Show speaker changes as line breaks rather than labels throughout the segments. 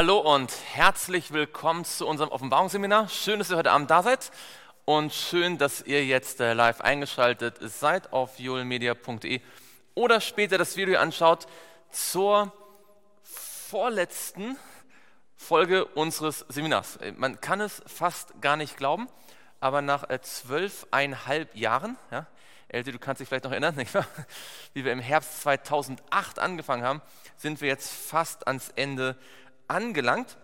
Hallo und herzlich willkommen zu unserem Offenbarungsseminar. Schön, dass ihr heute Abend da seid und schön, dass ihr jetzt äh, live eingeschaltet seid auf julmedia.de oder später das Video anschaut zur vorletzten Folge unseres Seminars. Äh, man kann es fast gar nicht glauben, aber nach äh, zwölfeinhalb Jahren, ja, Elsie, du kannst dich vielleicht noch erinnern, wie wir im Herbst 2008 angefangen haben, sind wir jetzt fast ans Ende angelangt.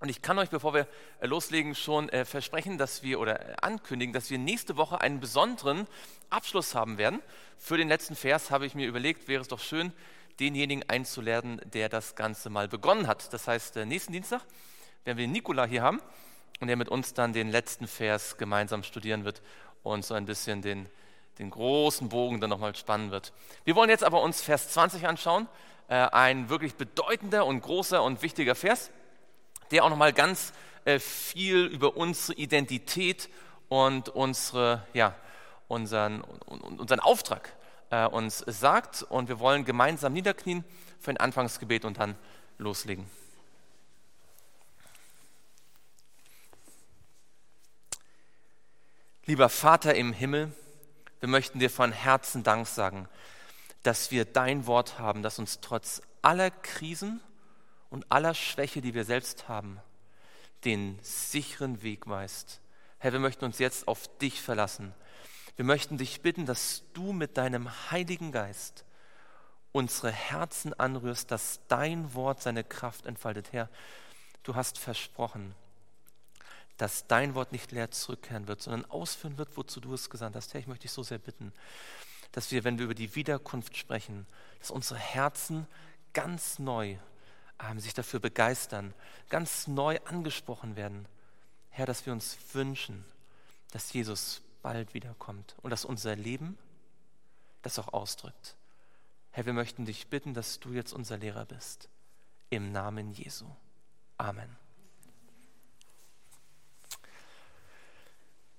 Und ich kann euch, bevor wir äh, loslegen, schon äh, versprechen, dass wir oder äh, ankündigen, dass wir nächste Woche einen besonderen Abschluss haben werden. Für den letzten Vers habe ich mir überlegt, wäre es doch schön, denjenigen einzuladen, der das Ganze mal begonnen hat. Das heißt, nächsten Dienstag werden wir Nikola hier haben und der mit uns dann den letzten Vers gemeinsam studieren wird und so ein bisschen den, den großen Bogen dann nochmal spannen wird. Wir wollen jetzt aber uns Vers 20 anschauen, ein wirklich bedeutender und großer und wichtiger Vers der auch nochmal ganz äh, viel über unsere Identität und unsere, ja, unseren, unseren Auftrag äh, uns sagt. Und wir wollen gemeinsam niederknien für ein Anfangsgebet und dann loslegen. Lieber Vater im Himmel, wir möchten dir von Herzen Dank sagen, dass wir dein Wort haben, das uns trotz aller Krisen und aller Schwäche, die wir selbst haben, den sicheren Weg weist. Herr, wir möchten uns jetzt auf dich verlassen. Wir möchten dich bitten, dass du mit deinem Heiligen Geist unsere Herzen anrührst, dass dein Wort seine Kraft entfaltet. Herr, du hast versprochen, dass dein Wort nicht leer zurückkehren wird, sondern ausführen wird, wozu du es gesandt hast. Herr, ich möchte dich so sehr bitten, dass wir, wenn wir über die Wiederkunft sprechen, dass unsere Herzen ganz neu ähm, sich dafür begeistern, ganz neu angesprochen werden. Herr, dass wir uns wünschen, dass Jesus bald wiederkommt und dass unser Leben das auch ausdrückt. Herr, wir möchten dich bitten, dass du jetzt unser Lehrer bist. Im Namen Jesu. Amen.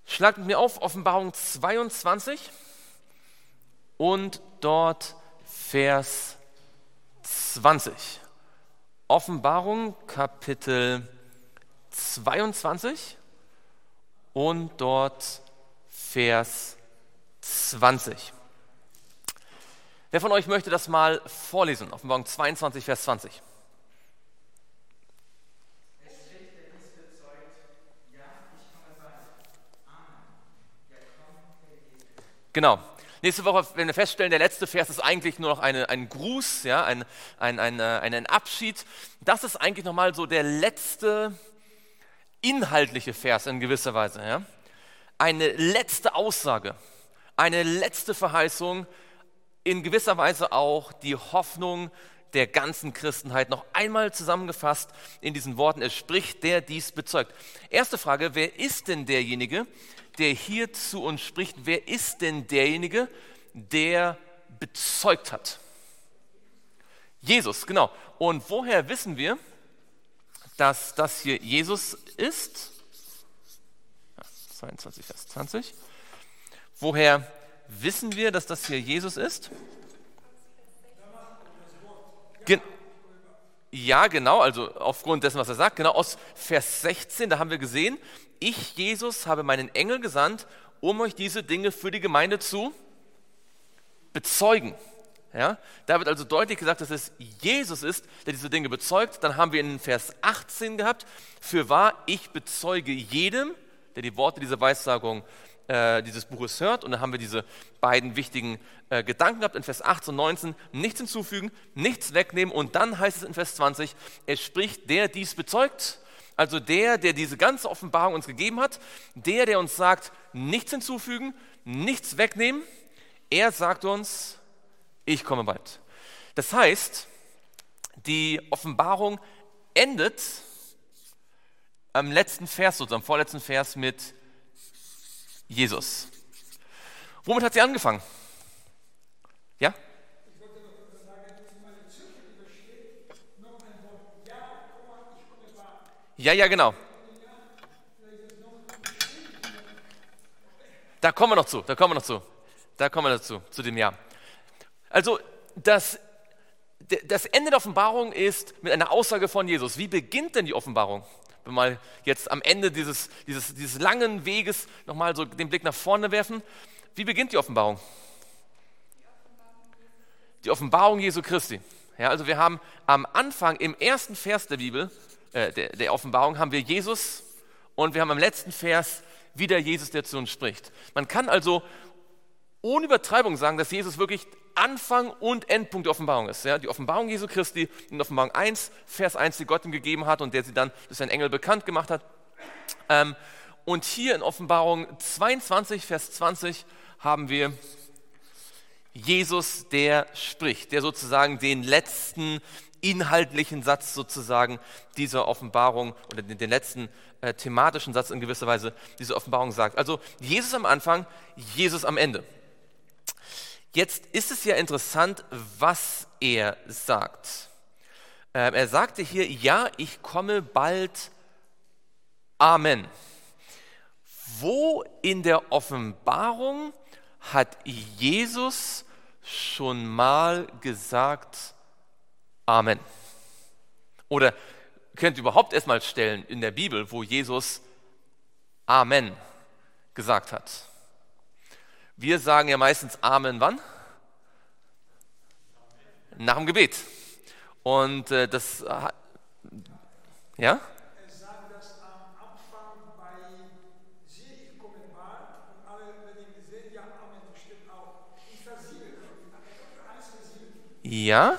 Schlagt mit mir auf Offenbarung 22 und dort Vers 20. Offenbarung Kapitel 22 und dort Vers 20. Wer von euch möchte das mal vorlesen? Offenbarung 22, Vers 20. Genau. Nächste Woche werden wir feststellen, der letzte Vers ist eigentlich nur noch eine, ein Gruß, ja, ein, ein, ein, äh, ein Abschied. Das ist eigentlich nochmal so der letzte inhaltliche Vers in gewisser Weise. Ja. Eine letzte Aussage, eine letzte Verheißung, in gewisser Weise auch die Hoffnung der ganzen Christenheit noch einmal zusammengefasst in diesen Worten. Es spricht, der dies bezeugt. Erste Frage, wer ist denn derjenige, der hier zu uns spricht, wer ist denn derjenige, der bezeugt hat? Jesus, genau. Und woher wissen wir, dass das hier Jesus ist? 22, Vers 20. Woher wissen wir, dass das hier Jesus ist? Gen ja, genau, also aufgrund dessen, was er sagt, genau aus Vers 16, da haben wir gesehen, ich, Jesus, habe meinen Engel gesandt, um euch diese Dinge für die Gemeinde zu bezeugen. Ja, da wird also deutlich gesagt, dass es Jesus ist, der diese Dinge bezeugt. Dann haben wir in Vers 18 gehabt, für wahr, ich bezeuge jedem, der die Worte dieser Weissagung äh, dieses Buches hört. Und dann haben wir diese beiden wichtigen äh, Gedanken gehabt in Vers 18 und 19. Nichts hinzufügen, nichts wegnehmen. Und dann heißt es in Vers 20, es spricht, der dies bezeugt also der, der diese ganze Offenbarung uns gegeben hat, der, der uns sagt, nichts hinzufügen, nichts wegnehmen, er sagt uns, ich komme bald. Das heißt, die Offenbarung endet am letzten Vers, sozusagen am vorletzten Vers mit Jesus. Womit hat sie angefangen? Ja? Ja, ja, genau. Da kommen wir noch zu, da kommen wir noch zu. Da kommen wir dazu, zu dem Ja. Also, das das Ende der Offenbarung ist mit einer Aussage von Jesus. Wie beginnt denn die Offenbarung? Wenn wir jetzt am Ende dieses, dieses, dieses langen Weges nochmal so den Blick nach vorne werfen. Wie beginnt die Offenbarung? Die Offenbarung Jesu Christi. Ja, also wir haben am Anfang im ersten Vers der Bibel, äh, der, der Offenbarung, haben wir Jesus und wir haben im letzten Vers wieder Jesus, der zu uns spricht. Man kann also ohne Übertreibung sagen, dass Jesus wirklich Anfang und Endpunkt der Offenbarung ist. Ja, die Offenbarung Jesu Christi in Offenbarung 1, Vers 1, die Gott ihm gegeben hat und der sie dann durch seinen Engel bekannt gemacht hat. Ähm, und hier in Offenbarung 22, Vers 20 haben wir Jesus, der spricht, der sozusagen den letzten inhaltlichen Satz sozusagen dieser Offenbarung oder den, letzten äh, thematischen Satz in gewisser Weise dieser Offenbarung sagt. Also Jesus am Anfang, Jesus am Ende. Jetzt ist es ja interessant, was er sagt. Ähm, er sagte hier, ja, ich komme bald. Amen. Wo in der Offenbarung hat Jesus schon mal gesagt Amen? Oder könnt ihr überhaupt erstmal stellen in der Bibel, wo Jesus Amen gesagt hat? Wir sagen ja meistens Amen wann? Nach dem Gebet. Und äh, das, äh, ja? Ja?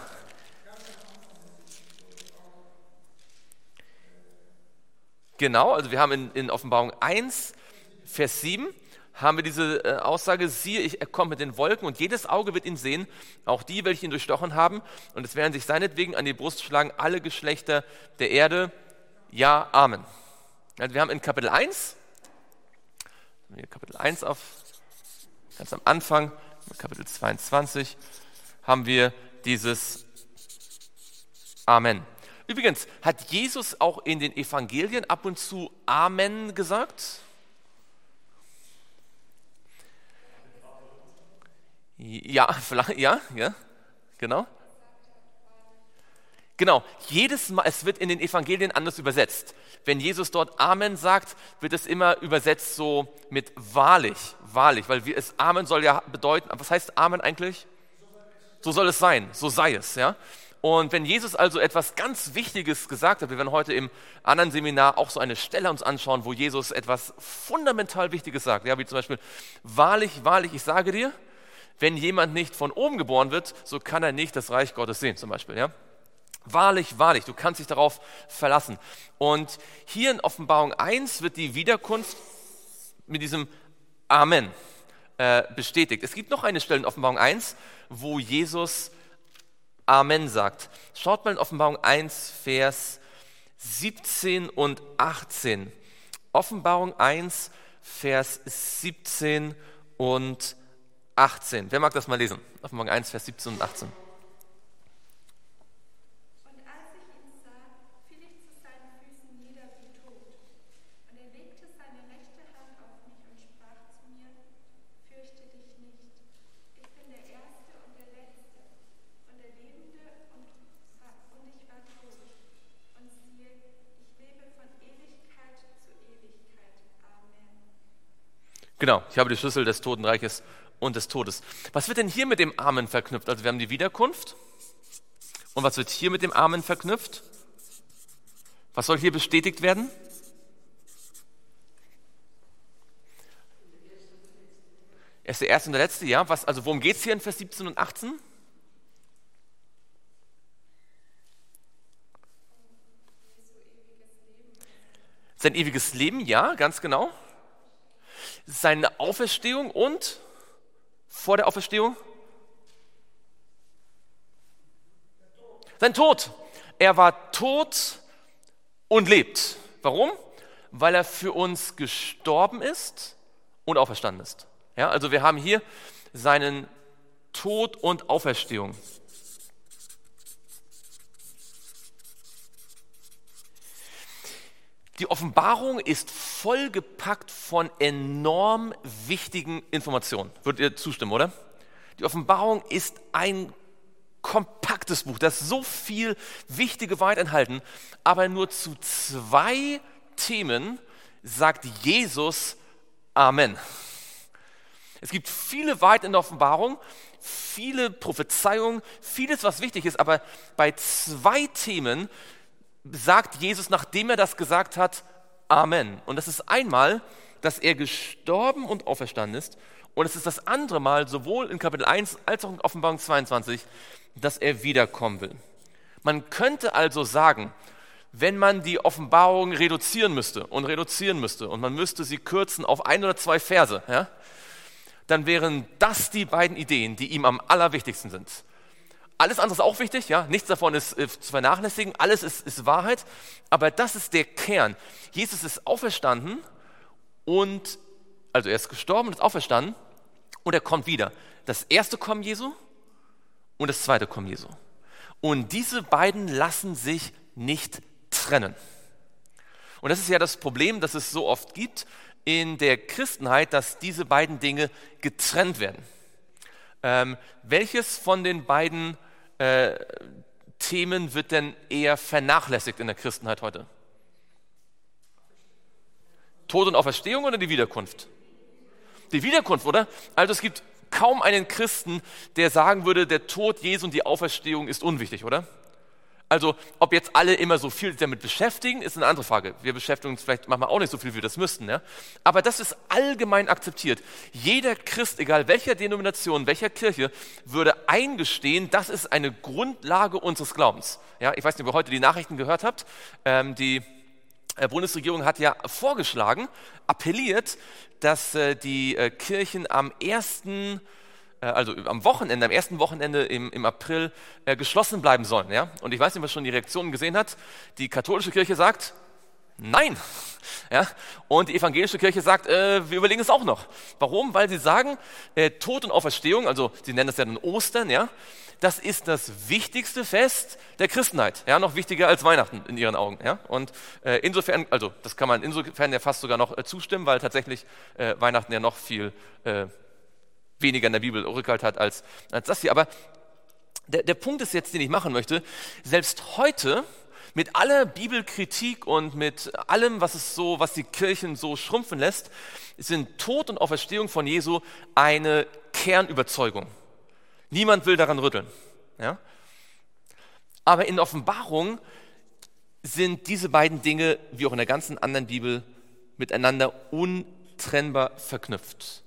Genau, also wir haben in, in Offenbarung 1, Vers 7, haben wir diese äh, Aussage, siehe, ich komme mit den Wolken und jedes Auge wird ihn sehen, auch die, welche ihn durchstochen haben, und es werden sich seinetwegen an die Brust schlagen alle Geschlechter der Erde. Ja, Amen. Also wir haben in Kapitel 1, Kapitel 1 auf, ganz am Anfang, Kapitel 22, haben wir dieses Amen. Übrigens, hat Jesus auch in den Evangelien ab und zu Amen gesagt? Ja, ja, ja, genau. Genau, jedes Mal, es wird in den Evangelien anders übersetzt. Wenn Jesus dort Amen sagt, wird es immer übersetzt so mit wahrlich, wahrlich, weil wir, es Amen soll ja bedeuten, was heißt Amen eigentlich? So soll es sein, so sei es, ja. Und wenn Jesus also etwas ganz Wichtiges gesagt hat, wir werden heute im anderen Seminar auch so eine Stelle uns anschauen, wo Jesus etwas fundamental Wichtiges sagt, ja, wie zum Beispiel, wahrlich, wahrlich, ich sage dir, wenn jemand nicht von oben geboren wird, so kann er nicht das Reich Gottes sehen, zum Beispiel, ja. Wahrlich, wahrlich, du kannst dich darauf verlassen. Und hier in Offenbarung 1 wird die Wiederkunft mit diesem Amen äh, bestätigt. Es gibt noch eine Stelle in Offenbarung 1, wo Jesus Amen sagt. Schaut mal in Offenbarung 1, Vers 17 und 18. Offenbarung 1, Vers 17 und 18. Wer mag das mal lesen? Offenbarung 1, Vers 17 und 18. Genau, ich habe die Schlüssel des Totenreiches und des Todes. Was wird denn hier mit dem Amen verknüpft? Also wir haben die Wiederkunft. Und was wird hier mit dem Amen verknüpft? Was soll hier bestätigt werden? Er ist der erste und der letzte, ja. Was, also worum geht es hier in Vers 17 und 18? Sein ewiges Leben, ja, ganz genau seine Auferstehung und vor der Auferstehung sein Tod. Er war tot und lebt. Warum? Weil er für uns gestorben ist und auferstanden ist. Ja, also wir haben hier seinen Tod und Auferstehung. Die Offenbarung ist vollgepackt von enorm wichtigen Informationen. Würdet ihr zustimmen, oder? Die Offenbarung ist ein kompaktes Buch, das so viel wichtige Wahrheit enthalten, aber nur zu zwei Themen sagt Jesus Amen. Es gibt viele Wahrheit in der Offenbarung, viele Prophezeiungen, vieles, was wichtig ist, aber bei zwei Themen sagt Jesus, nachdem er das gesagt hat, Amen. Und das ist einmal, dass er gestorben und auferstanden ist. Und es ist das andere Mal, sowohl in Kapitel 1 als auch in Offenbarung 22, dass er wiederkommen will. Man könnte also sagen, wenn man die Offenbarung reduzieren müsste und reduzieren müsste und man müsste sie kürzen auf ein oder zwei Verse, ja, dann wären das die beiden Ideen, die ihm am allerwichtigsten sind. Alles andere ist auch wichtig, ja, nichts davon ist äh, zu vernachlässigen, alles ist, ist Wahrheit, aber das ist der Kern. Jesus ist auferstanden und, also er ist gestorben und ist auferstanden und er kommt wieder. Das erste Kommen Jesu und das zweite Kommen Jesu. Und diese beiden lassen sich nicht trennen. Und das ist ja das Problem, das es so oft gibt in der Christenheit, dass diese beiden Dinge getrennt werden. Ähm, welches von den beiden äh, Themen wird denn eher vernachlässigt in der Christenheit heute? Tod und Auferstehung oder die Wiederkunft? Die Wiederkunft, oder? Also es gibt kaum einen Christen, der sagen würde, der Tod Jesu und die Auferstehung ist unwichtig, oder? Also, ob jetzt alle immer so viel damit beschäftigen, ist eine andere Frage. Wir beschäftigen uns vielleicht manchmal auch nicht so viel, wie wir das müssten. Ja? Aber das ist allgemein akzeptiert. Jeder Christ, egal welcher Denomination, welcher Kirche, würde eingestehen, das ist eine Grundlage unseres Glaubens. Ja, ich weiß nicht, ob ihr heute die Nachrichten gehört habt. Ähm, die äh, Bundesregierung hat ja vorgeschlagen, appelliert, dass äh, die äh, Kirchen am ersten also am Wochenende, am ersten Wochenende im, im April äh, geschlossen bleiben sollen. Ja? Und ich weiß nicht, was schon die Reaktionen gesehen hat. Die katholische Kirche sagt, nein. Ja? Und die evangelische Kirche sagt, äh, wir überlegen es auch noch. Warum? Weil sie sagen, äh, Tod und Auferstehung, also sie nennen es ja dann Ostern, ja, das ist das wichtigste Fest der Christenheit, ja, noch wichtiger als Weihnachten in ihren Augen. Ja? Und äh, insofern, also das kann man insofern ja fast sogar noch äh, zustimmen, weil tatsächlich äh, Weihnachten ja noch viel äh, weniger in der Bibel Rückhalt hat als, als das hier. Aber der, der Punkt ist jetzt, den ich machen möchte, selbst heute mit aller Bibelkritik und mit allem, was es so, was die Kirchen so schrumpfen lässt, sind Tod und Auferstehung von Jesu eine Kernüberzeugung. Niemand will daran rütteln. Ja? Aber in Offenbarung sind diese beiden Dinge, wie auch in der ganzen anderen Bibel, miteinander untrennbar verknüpft.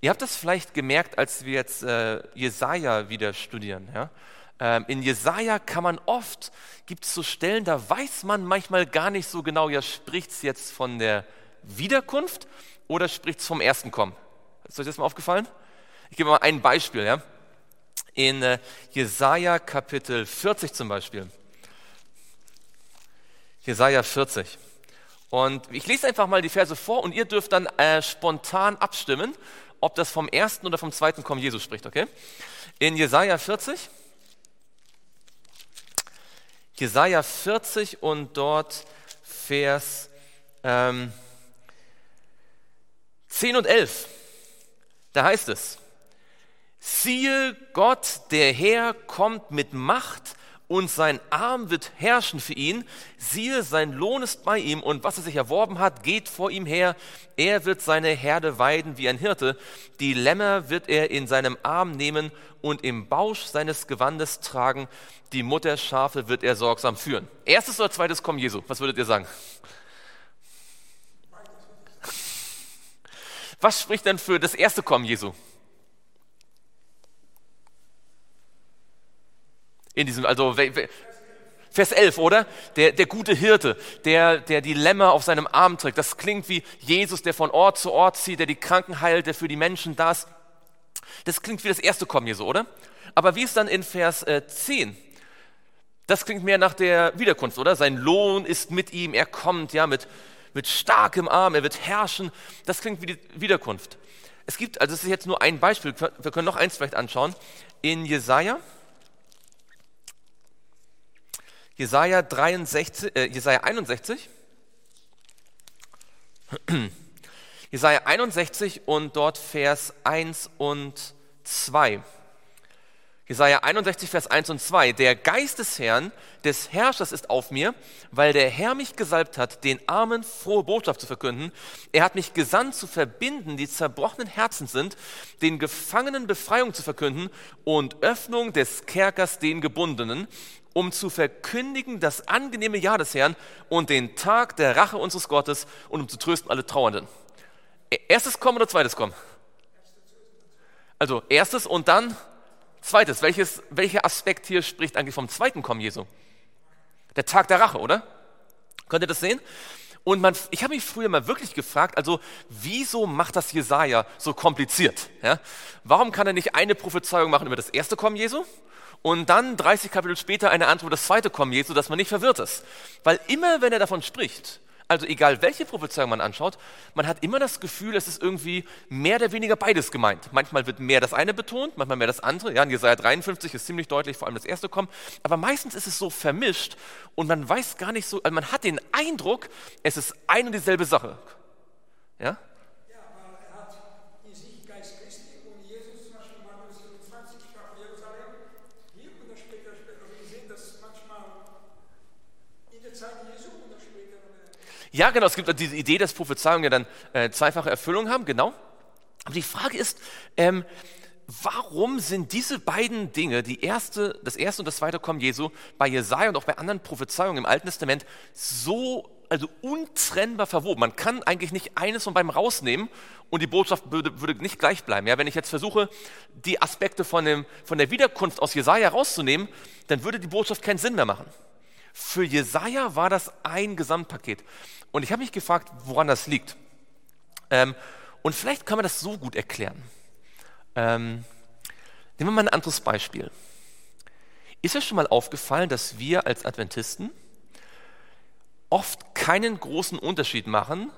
Ihr habt das vielleicht gemerkt, als wir jetzt äh, Jesaja wieder studieren. Ja? Ähm, in Jesaja kann man oft, gibt es so Stellen, da weiß man manchmal gar nicht so genau, ja, spricht es jetzt von der Wiederkunft oder spricht es vom ersten Kommen? Ist euch das mal aufgefallen? Ich gebe mal ein Beispiel. Ja? In äh, Jesaja Kapitel 40 zum Beispiel. Jesaja 40. Und ich lese einfach mal die Verse vor und ihr dürft dann äh, spontan abstimmen, ob das vom ersten oder vom zweiten Kommen Jesus spricht, okay? In Jesaja 40, Jesaja 40 und dort Vers ähm, 10 und 11, da heißt es, siehe Gott, der Herr kommt mit Macht und sein Arm wird herrschen für ihn. Siehe, sein Lohn ist bei ihm und was er sich erworben hat, geht vor ihm her. Er wird seine Herde weiden wie ein Hirte. Die Lämmer wird er in seinem Arm nehmen und im Bausch seines Gewandes tragen. Die Mutterschafe wird er sorgsam führen. Erstes oder zweites Kommen Jesu? Was würdet ihr sagen? Was spricht denn für das erste Kommen Jesu? In diesem, also Vers 11, oder? Der, der gute Hirte, der, der die Lämmer auf seinem Arm trägt. Das klingt wie Jesus, der von Ort zu Ort zieht, der die Kranken heilt, der für die Menschen da ist. Das klingt wie das erste Kommen Jesu, oder? Aber wie ist dann in Vers äh, 10? Das klingt mehr nach der Wiederkunft, oder? Sein Lohn ist mit ihm, er kommt ja mit, mit starkem Arm, er wird herrschen. Das klingt wie die Wiederkunft. Es gibt, also es ist jetzt nur ein Beispiel, wir können noch eins vielleicht anschauen. In Jesaja Jesaja, 63, äh, Jesaja 61. Jesaja 61 und dort Vers 1 und 2. Jesaja 61, Vers 1 und 2. Der Geist des Herrn, des Herrschers ist auf mir, weil der Herr mich gesalbt hat, den Armen frohe Botschaft zu verkünden. Er hat mich gesandt, zu verbinden, die zerbrochenen Herzen sind, den Gefangenen Befreiung zu verkünden und Öffnung des Kerkers den Gebundenen, um zu verkündigen das angenehme Jahr des Herrn und den Tag der Rache unseres Gottes und um zu trösten alle Trauernden. Erstes kommen oder zweites kommen? Also erstes und dann Zweites, welches, welcher Aspekt hier spricht eigentlich vom zweiten Kommen Jesu? Der Tag der Rache, oder? Könnt ihr das sehen? Und man, ich habe mich früher mal wirklich gefragt, also wieso macht das Jesaja so kompliziert? Ja? Warum kann er nicht eine Prophezeiung machen über das erste Kommen Jesu und dann 30 Kapitel später eine andere über das zweite Kommen Jesu, dass man nicht verwirrt ist? Weil immer, wenn er davon spricht, also egal welche Prophezeiung man anschaut, man hat immer das Gefühl, es ist irgendwie mehr oder weniger beides gemeint. Manchmal wird mehr das eine betont, manchmal mehr das andere. Ja, in Jesaja 53 ist ziemlich deutlich, vor allem das erste kommen. Aber meistens ist es so vermischt und man weiß gar nicht so, also man hat den Eindruck, es ist eine und dieselbe Sache. Ja? Ja, genau, es gibt diese Idee, dass Prophezeiungen ja dann äh, zweifache Erfüllung haben, genau. Aber die Frage ist, ähm, warum sind diese beiden Dinge, die erste, das erste und das zweite Kommen Jesu, bei Jesaja und auch bei anderen Prophezeiungen im Alten Testament so also untrennbar verwoben. Man kann eigentlich nicht eines von beiden rausnehmen und die Botschaft würde, würde nicht gleich bleiben. Ja, wenn ich jetzt versuche, die Aspekte von, dem, von der Wiederkunft aus Jesaja rauszunehmen, dann würde die Botschaft keinen Sinn mehr machen. Für Jesaja war das ein Gesamtpaket. Und ich habe mich gefragt, woran das liegt. Ähm, und vielleicht kann man das so gut erklären. Ähm, nehmen wir mal ein anderes Beispiel. Ist euch schon mal aufgefallen, dass wir als Adventisten oft keinen großen Unterschied machen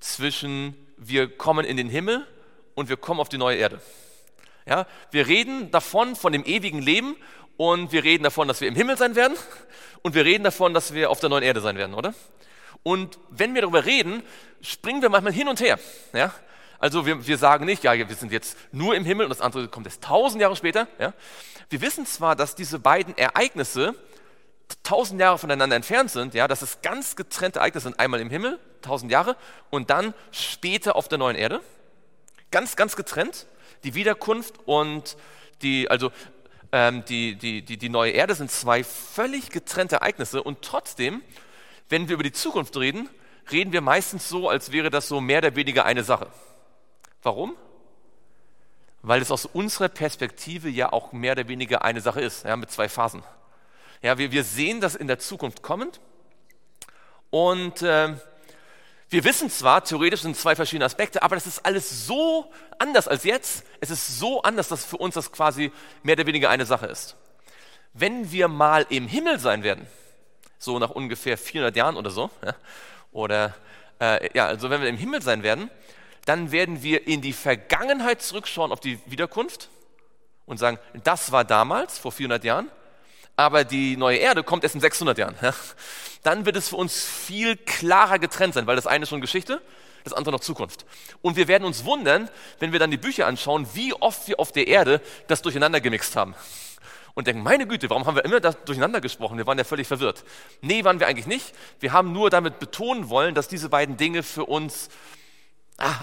zwischen wir kommen in den Himmel und wir kommen auf die neue Erde? Ja, wir reden davon, von dem ewigen Leben und wir reden davon, dass wir im Himmel sein werden und wir reden davon, dass wir auf der neuen Erde sein werden, oder? Und wenn wir darüber reden, springen wir manchmal hin und her. Ja? Also wir, wir sagen nicht, ja, wir sind jetzt nur im Himmel und das andere kommt erst tausend Jahre später. Ja? Wir wissen zwar, dass diese beiden Ereignisse tausend Jahre voneinander entfernt sind, ja, dass es ganz getrennte Ereignisse sind, einmal im Himmel, tausend Jahre, und dann später auf der neuen Erde. Ganz, ganz getrennt. Die Wiederkunft und die, also ähm, die, die, die, die neue Erde sind zwei völlig getrennte Ereignisse und trotzdem wenn wir über die Zukunft reden, reden wir meistens so, als wäre das so mehr oder weniger eine Sache. Warum? Weil es aus unserer Perspektive ja auch mehr oder weniger eine Sache ist, ja, mit zwei Phasen. Ja, wir, wir sehen das in der Zukunft kommend und äh, wir wissen zwar, theoretisch sind zwei verschiedene Aspekte, aber das ist alles so anders als jetzt. Es ist so anders, dass für uns das quasi mehr oder weniger eine Sache ist. Wenn wir mal im Himmel sein werden, so nach ungefähr 400 Jahren oder so. Ja? Oder äh, ja, also wenn wir im Himmel sein werden, dann werden wir in die Vergangenheit zurückschauen auf die Wiederkunft und sagen, das war damals, vor 400 Jahren, aber die neue Erde kommt erst in 600 Jahren. Ja? Dann wird es für uns viel klarer getrennt sein, weil das eine ist schon Geschichte, das andere noch Zukunft. Und wir werden uns wundern, wenn wir dann die Bücher anschauen, wie oft wir auf der Erde das durcheinander gemixt haben und denken, meine Güte, warum haben wir immer das durcheinander gesprochen? Wir waren ja völlig verwirrt. Nee, waren wir eigentlich nicht. Wir haben nur damit betonen wollen, dass diese beiden Dinge für uns ah,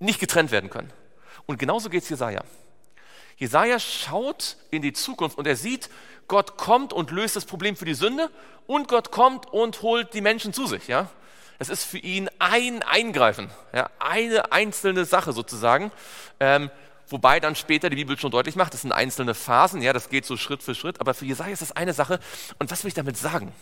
nicht getrennt werden können. Und genauso geht es Jesaja. Jesaja schaut in die Zukunft und er sieht, Gott kommt und löst das Problem für die Sünde und Gott kommt und holt die Menschen zu sich. Ja? Es ist für ihn ein Eingreifen, ja? eine einzelne Sache sozusagen. Ähm, Wobei dann später die Bibel schon deutlich macht, das sind einzelne Phasen, ja, das geht so Schritt für Schritt, aber für Jesaja ist das eine Sache. Und was will ich damit sagen?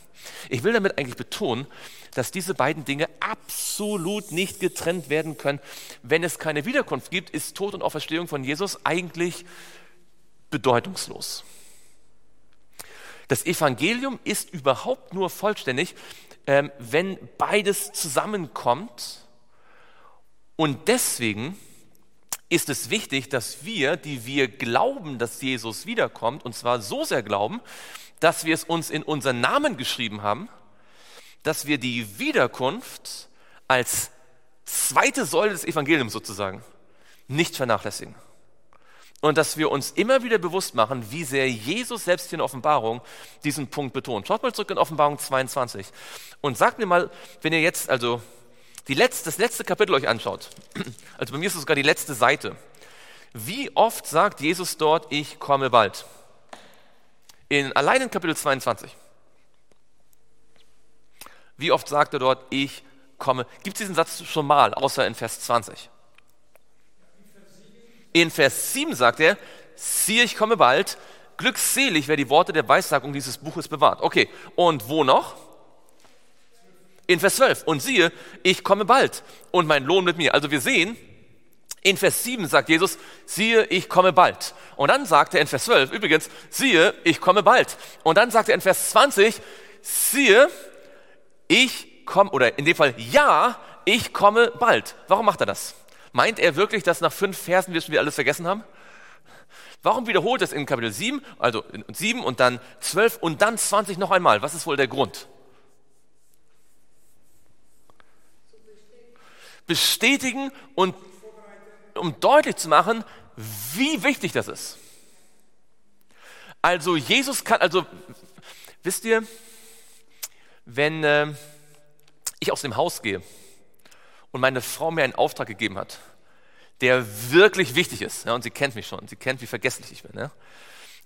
Ich will damit eigentlich betonen, dass diese beiden Dinge absolut nicht getrennt werden können. Wenn es keine Wiederkunft gibt, ist Tod und Auferstehung von Jesus eigentlich bedeutungslos. Das Evangelium ist überhaupt nur vollständig, ähm, wenn beides zusammenkommt. Und deswegen ist es wichtig, dass wir, die wir glauben, dass Jesus wiederkommt, und zwar so sehr glauben, dass wir es uns in unseren Namen geschrieben haben, dass wir die Wiederkunft als zweite Säule des Evangeliums sozusagen nicht vernachlässigen. und dass wir uns immer wieder bewusst machen, wie sehr Jesus selbst hier in Offenbarung diesen Punkt betont. Schaut mal zurück in Offenbarung 22 und sagt mir mal, wenn ihr jetzt also die letzte, das letzte Kapitel euch anschaut, also bei mir ist es sogar die letzte Seite, wie oft sagt Jesus dort, ich komme bald? In, allein in Kapitel 22. Wie oft sagt er dort, ich komme? Gibt es diesen Satz schon mal, außer in Vers 20? In Vers 7 sagt er, siehe, ich komme bald, glückselig, wer die Worte der Weissagung dieses Buches bewahrt. Okay, und wo noch? In Vers 12, und siehe, ich komme bald und mein Lohn mit mir. Also wir sehen, in Vers 7 sagt Jesus, siehe, ich komme bald. Und dann sagt er in Vers 12, übrigens, siehe, ich komme bald. Und dann sagt er in Vers 20, siehe, ich komme, oder in dem Fall, ja, ich komme bald. Warum macht er das? Meint er wirklich, dass nach fünf Versen wir schon wieder alles vergessen haben? Warum wiederholt es in Kapitel 7, also 7 und dann 12 und dann 20 noch einmal? Was ist wohl der Grund? Bestätigen und um deutlich zu machen, wie wichtig das ist. Also Jesus kann, also wisst ihr, wenn äh, ich aus dem Haus gehe und meine Frau mir einen Auftrag gegeben hat, der wirklich wichtig ist, ja, und sie kennt mich schon, sie kennt, wie vergesslich ich bin, ja,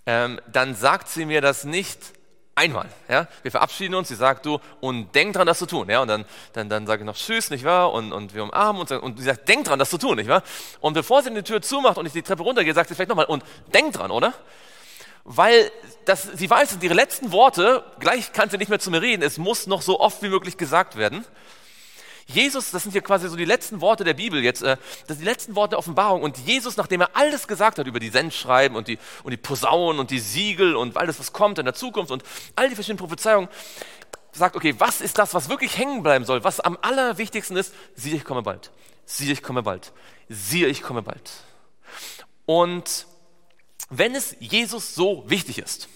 ähm, dann sagt sie mir das nicht einmal. Ja? Wir verabschieden uns, sie sagt du, und denk dran, das zu tun. Ja? Und dann, dann, dann sage ich noch Tschüss, nicht wahr? Und, und wir umarmen uns und sie sagt, denk dran, das zu tun, nicht wahr? Und bevor sie die Tür zumacht und ich die Treppe runtergehe, sagt sie vielleicht nochmal, und denk dran, oder? Weil das, sie weiß, ihre letzten Worte, gleich kann sie nicht mehr zu mir reden, es muss noch so oft wie möglich gesagt werden. Jesus, das sind hier quasi so die letzten Worte der Bibel jetzt, äh, das sind die letzten Worte der Offenbarung. Und Jesus, nachdem er alles gesagt hat über die Sendschreiben und die, und die Posaunen und die Siegel und alles, was kommt in der Zukunft und all die verschiedenen Prophezeiungen, sagt, okay, was ist das, was wirklich hängen bleiben soll, was am allerwichtigsten ist? Siehe, ich komme bald. Siehe, ich komme bald. Siehe, ich komme bald. Und wenn es Jesus so wichtig ist,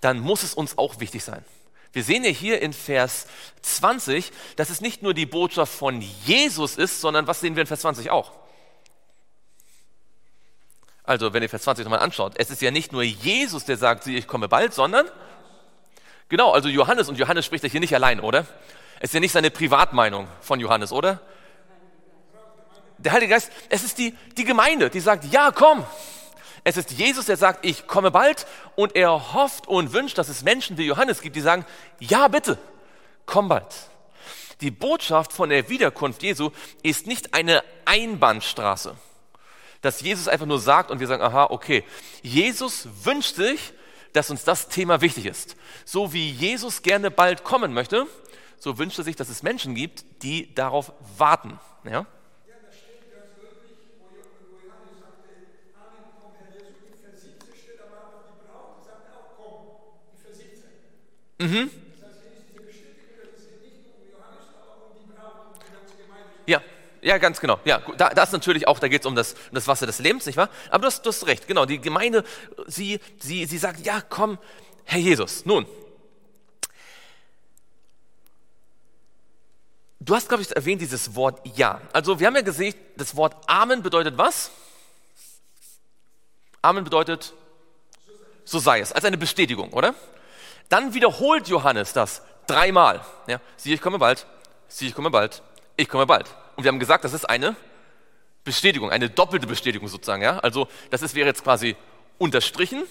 dann muss es uns auch wichtig sein. Wir sehen ja hier in Vers 20, dass es nicht nur die Botschaft von Jesus ist, sondern was sehen wir in Vers 20 auch? Also, wenn ihr Vers 20 nochmal anschaut, es ist ja nicht nur Jesus, der sagt, sieh, ich komme bald, sondern, genau, also Johannes, und Johannes spricht ja hier nicht allein, oder? Es ist ja nicht seine Privatmeinung von Johannes, oder? Der Heilige Geist, es ist die, die Gemeinde, die sagt, ja, komm, es ist Jesus, der sagt, ich komme bald und er hofft und wünscht, dass es Menschen wie Johannes gibt, die sagen, ja bitte, komm bald. Die Botschaft von der Wiederkunft Jesu ist nicht eine Einbahnstraße, dass Jesus einfach nur sagt und wir sagen, aha, okay. Jesus wünscht sich, dass uns das Thema wichtig ist. So wie Jesus gerne bald kommen möchte, so wünscht er sich, dass es Menschen gibt, die darauf warten. Ja? Mhm. Ja, ja, ganz genau. Ja, da, das natürlich auch, da geht es um das, um das Wasser des Lebens, nicht wahr? Aber du hast, du hast recht, genau. Die Gemeinde, sie, sie, sie sagt, ja, komm, Herr Jesus. Nun, du hast, glaube ich, erwähnt dieses Wort Ja. Also wir haben ja gesehen, das Wort Amen bedeutet was? Amen bedeutet, so sei es, als eine Bestätigung, oder? Dann wiederholt Johannes das dreimal. Ja, siehe, ich komme bald, siehe, ich komme bald, ich komme bald. Und wir haben gesagt, das ist eine Bestätigung, eine doppelte Bestätigung sozusagen. Ja? Also das ist, wäre jetzt quasi unterstrichen,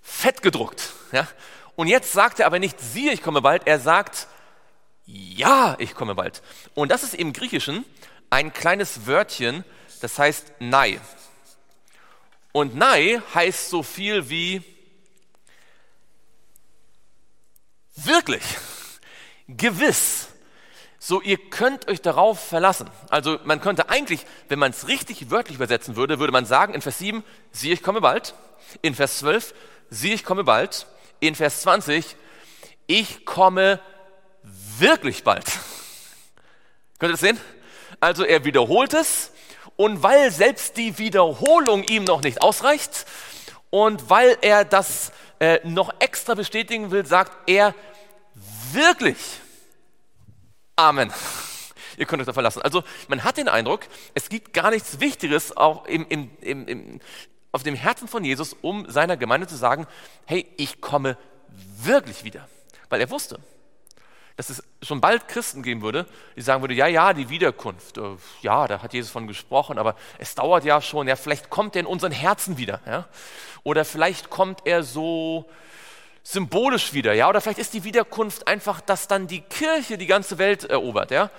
fett gedruckt. Ja? Und jetzt sagt er aber nicht, siehe, ich komme bald, er sagt, ja, ich komme bald. Und das ist im Griechischen ein kleines Wörtchen, das heißt nei. Und nei heißt so viel wie Wirklich. Gewiss. So, ihr könnt euch darauf verlassen. Also man könnte eigentlich, wenn man es richtig wörtlich übersetzen würde, würde man sagen in Vers 7, siehe, ich komme bald. In Vers 12, siehe, ich komme bald. In Vers 20, ich komme wirklich bald. Könnt ihr das sehen? Also er wiederholt es und weil selbst die Wiederholung ihm noch nicht ausreicht und weil er das äh, noch extra bestätigen will, sagt er wirklich Amen. Ihr könnt euch da verlassen. Also man hat den Eindruck, es gibt gar nichts Wichtiges auch im, im, im, im auf dem Herzen von Jesus, um seiner Gemeinde zu sagen, hey, ich komme wirklich wieder. Weil er wusste, dass es schon bald Christen geben würde, die sagen würde, ja, ja, die Wiederkunft, äh, ja, da hat Jesus von gesprochen, aber es dauert ja schon, ja, vielleicht kommt er in unseren Herzen wieder, ja, oder vielleicht kommt er so symbolisch wieder, ja, oder vielleicht ist die Wiederkunft einfach, dass dann die Kirche die ganze Welt erobert, ja,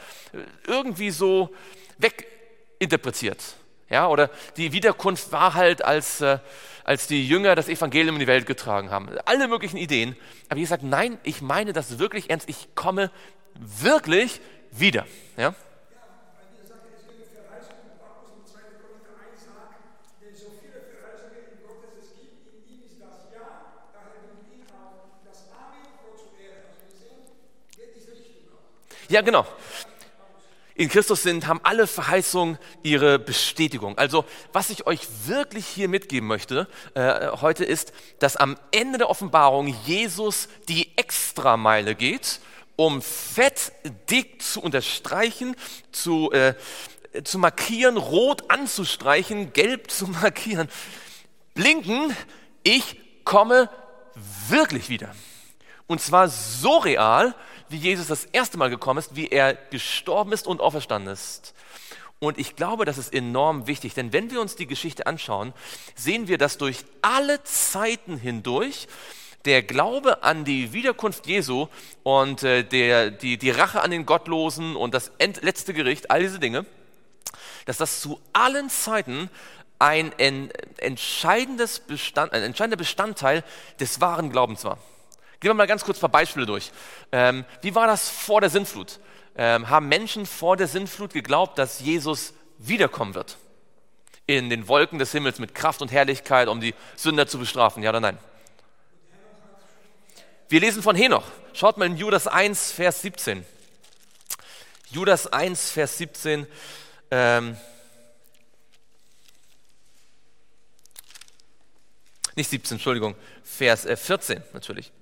irgendwie so weginterpretiert, ja, oder die Wiederkunft war halt als äh, als die Jünger das Evangelium in die Welt getragen haben. Alle möglichen Ideen. Aber Jesus sagt, nein, ich meine das wirklich ernst. Ich komme wirklich wieder. Ja? Ja, genau in Christus sind, haben alle Verheißungen ihre Bestätigung. Also was ich euch wirklich hier mitgeben möchte äh, heute ist, dass am Ende der Offenbarung Jesus die Extrameile geht, um fett dick zu unterstreichen, zu, äh, zu markieren, rot anzustreichen, gelb zu markieren. Blinken, ich komme wirklich wieder. Und zwar so real, wie Jesus das erste Mal gekommen ist, wie er gestorben ist und auferstanden ist. Und ich glaube, das ist enorm wichtig, denn wenn wir uns die Geschichte anschauen, sehen wir, dass durch alle Zeiten hindurch der Glaube an die Wiederkunft Jesu und äh, der, die, die Rache an den Gottlosen und das end, letzte Gericht, all diese Dinge, dass das zu allen Zeiten ein, ein, entscheidendes Bestand, ein entscheidender Bestandteil des wahren Glaubens war. Gehen wir mal ganz kurz ein paar Beispiele durch. Ähm, wie war das vor der Sintflut? Ähm, haben Menschen vor der Sintflut geglaubt, dass Jesus wiederkommen wird? In den Wolken des Himmels mit Kraft und Herrlichkeit, um die Sünder zu bestrafen, ja oder nein? Wir lesen von Henoch. Schaut mal in Judas 1, Vers 17. Judas 1, Vers 17. Ähm, nicht 17, Entschuldigung, Vers äh, 14 natürlich.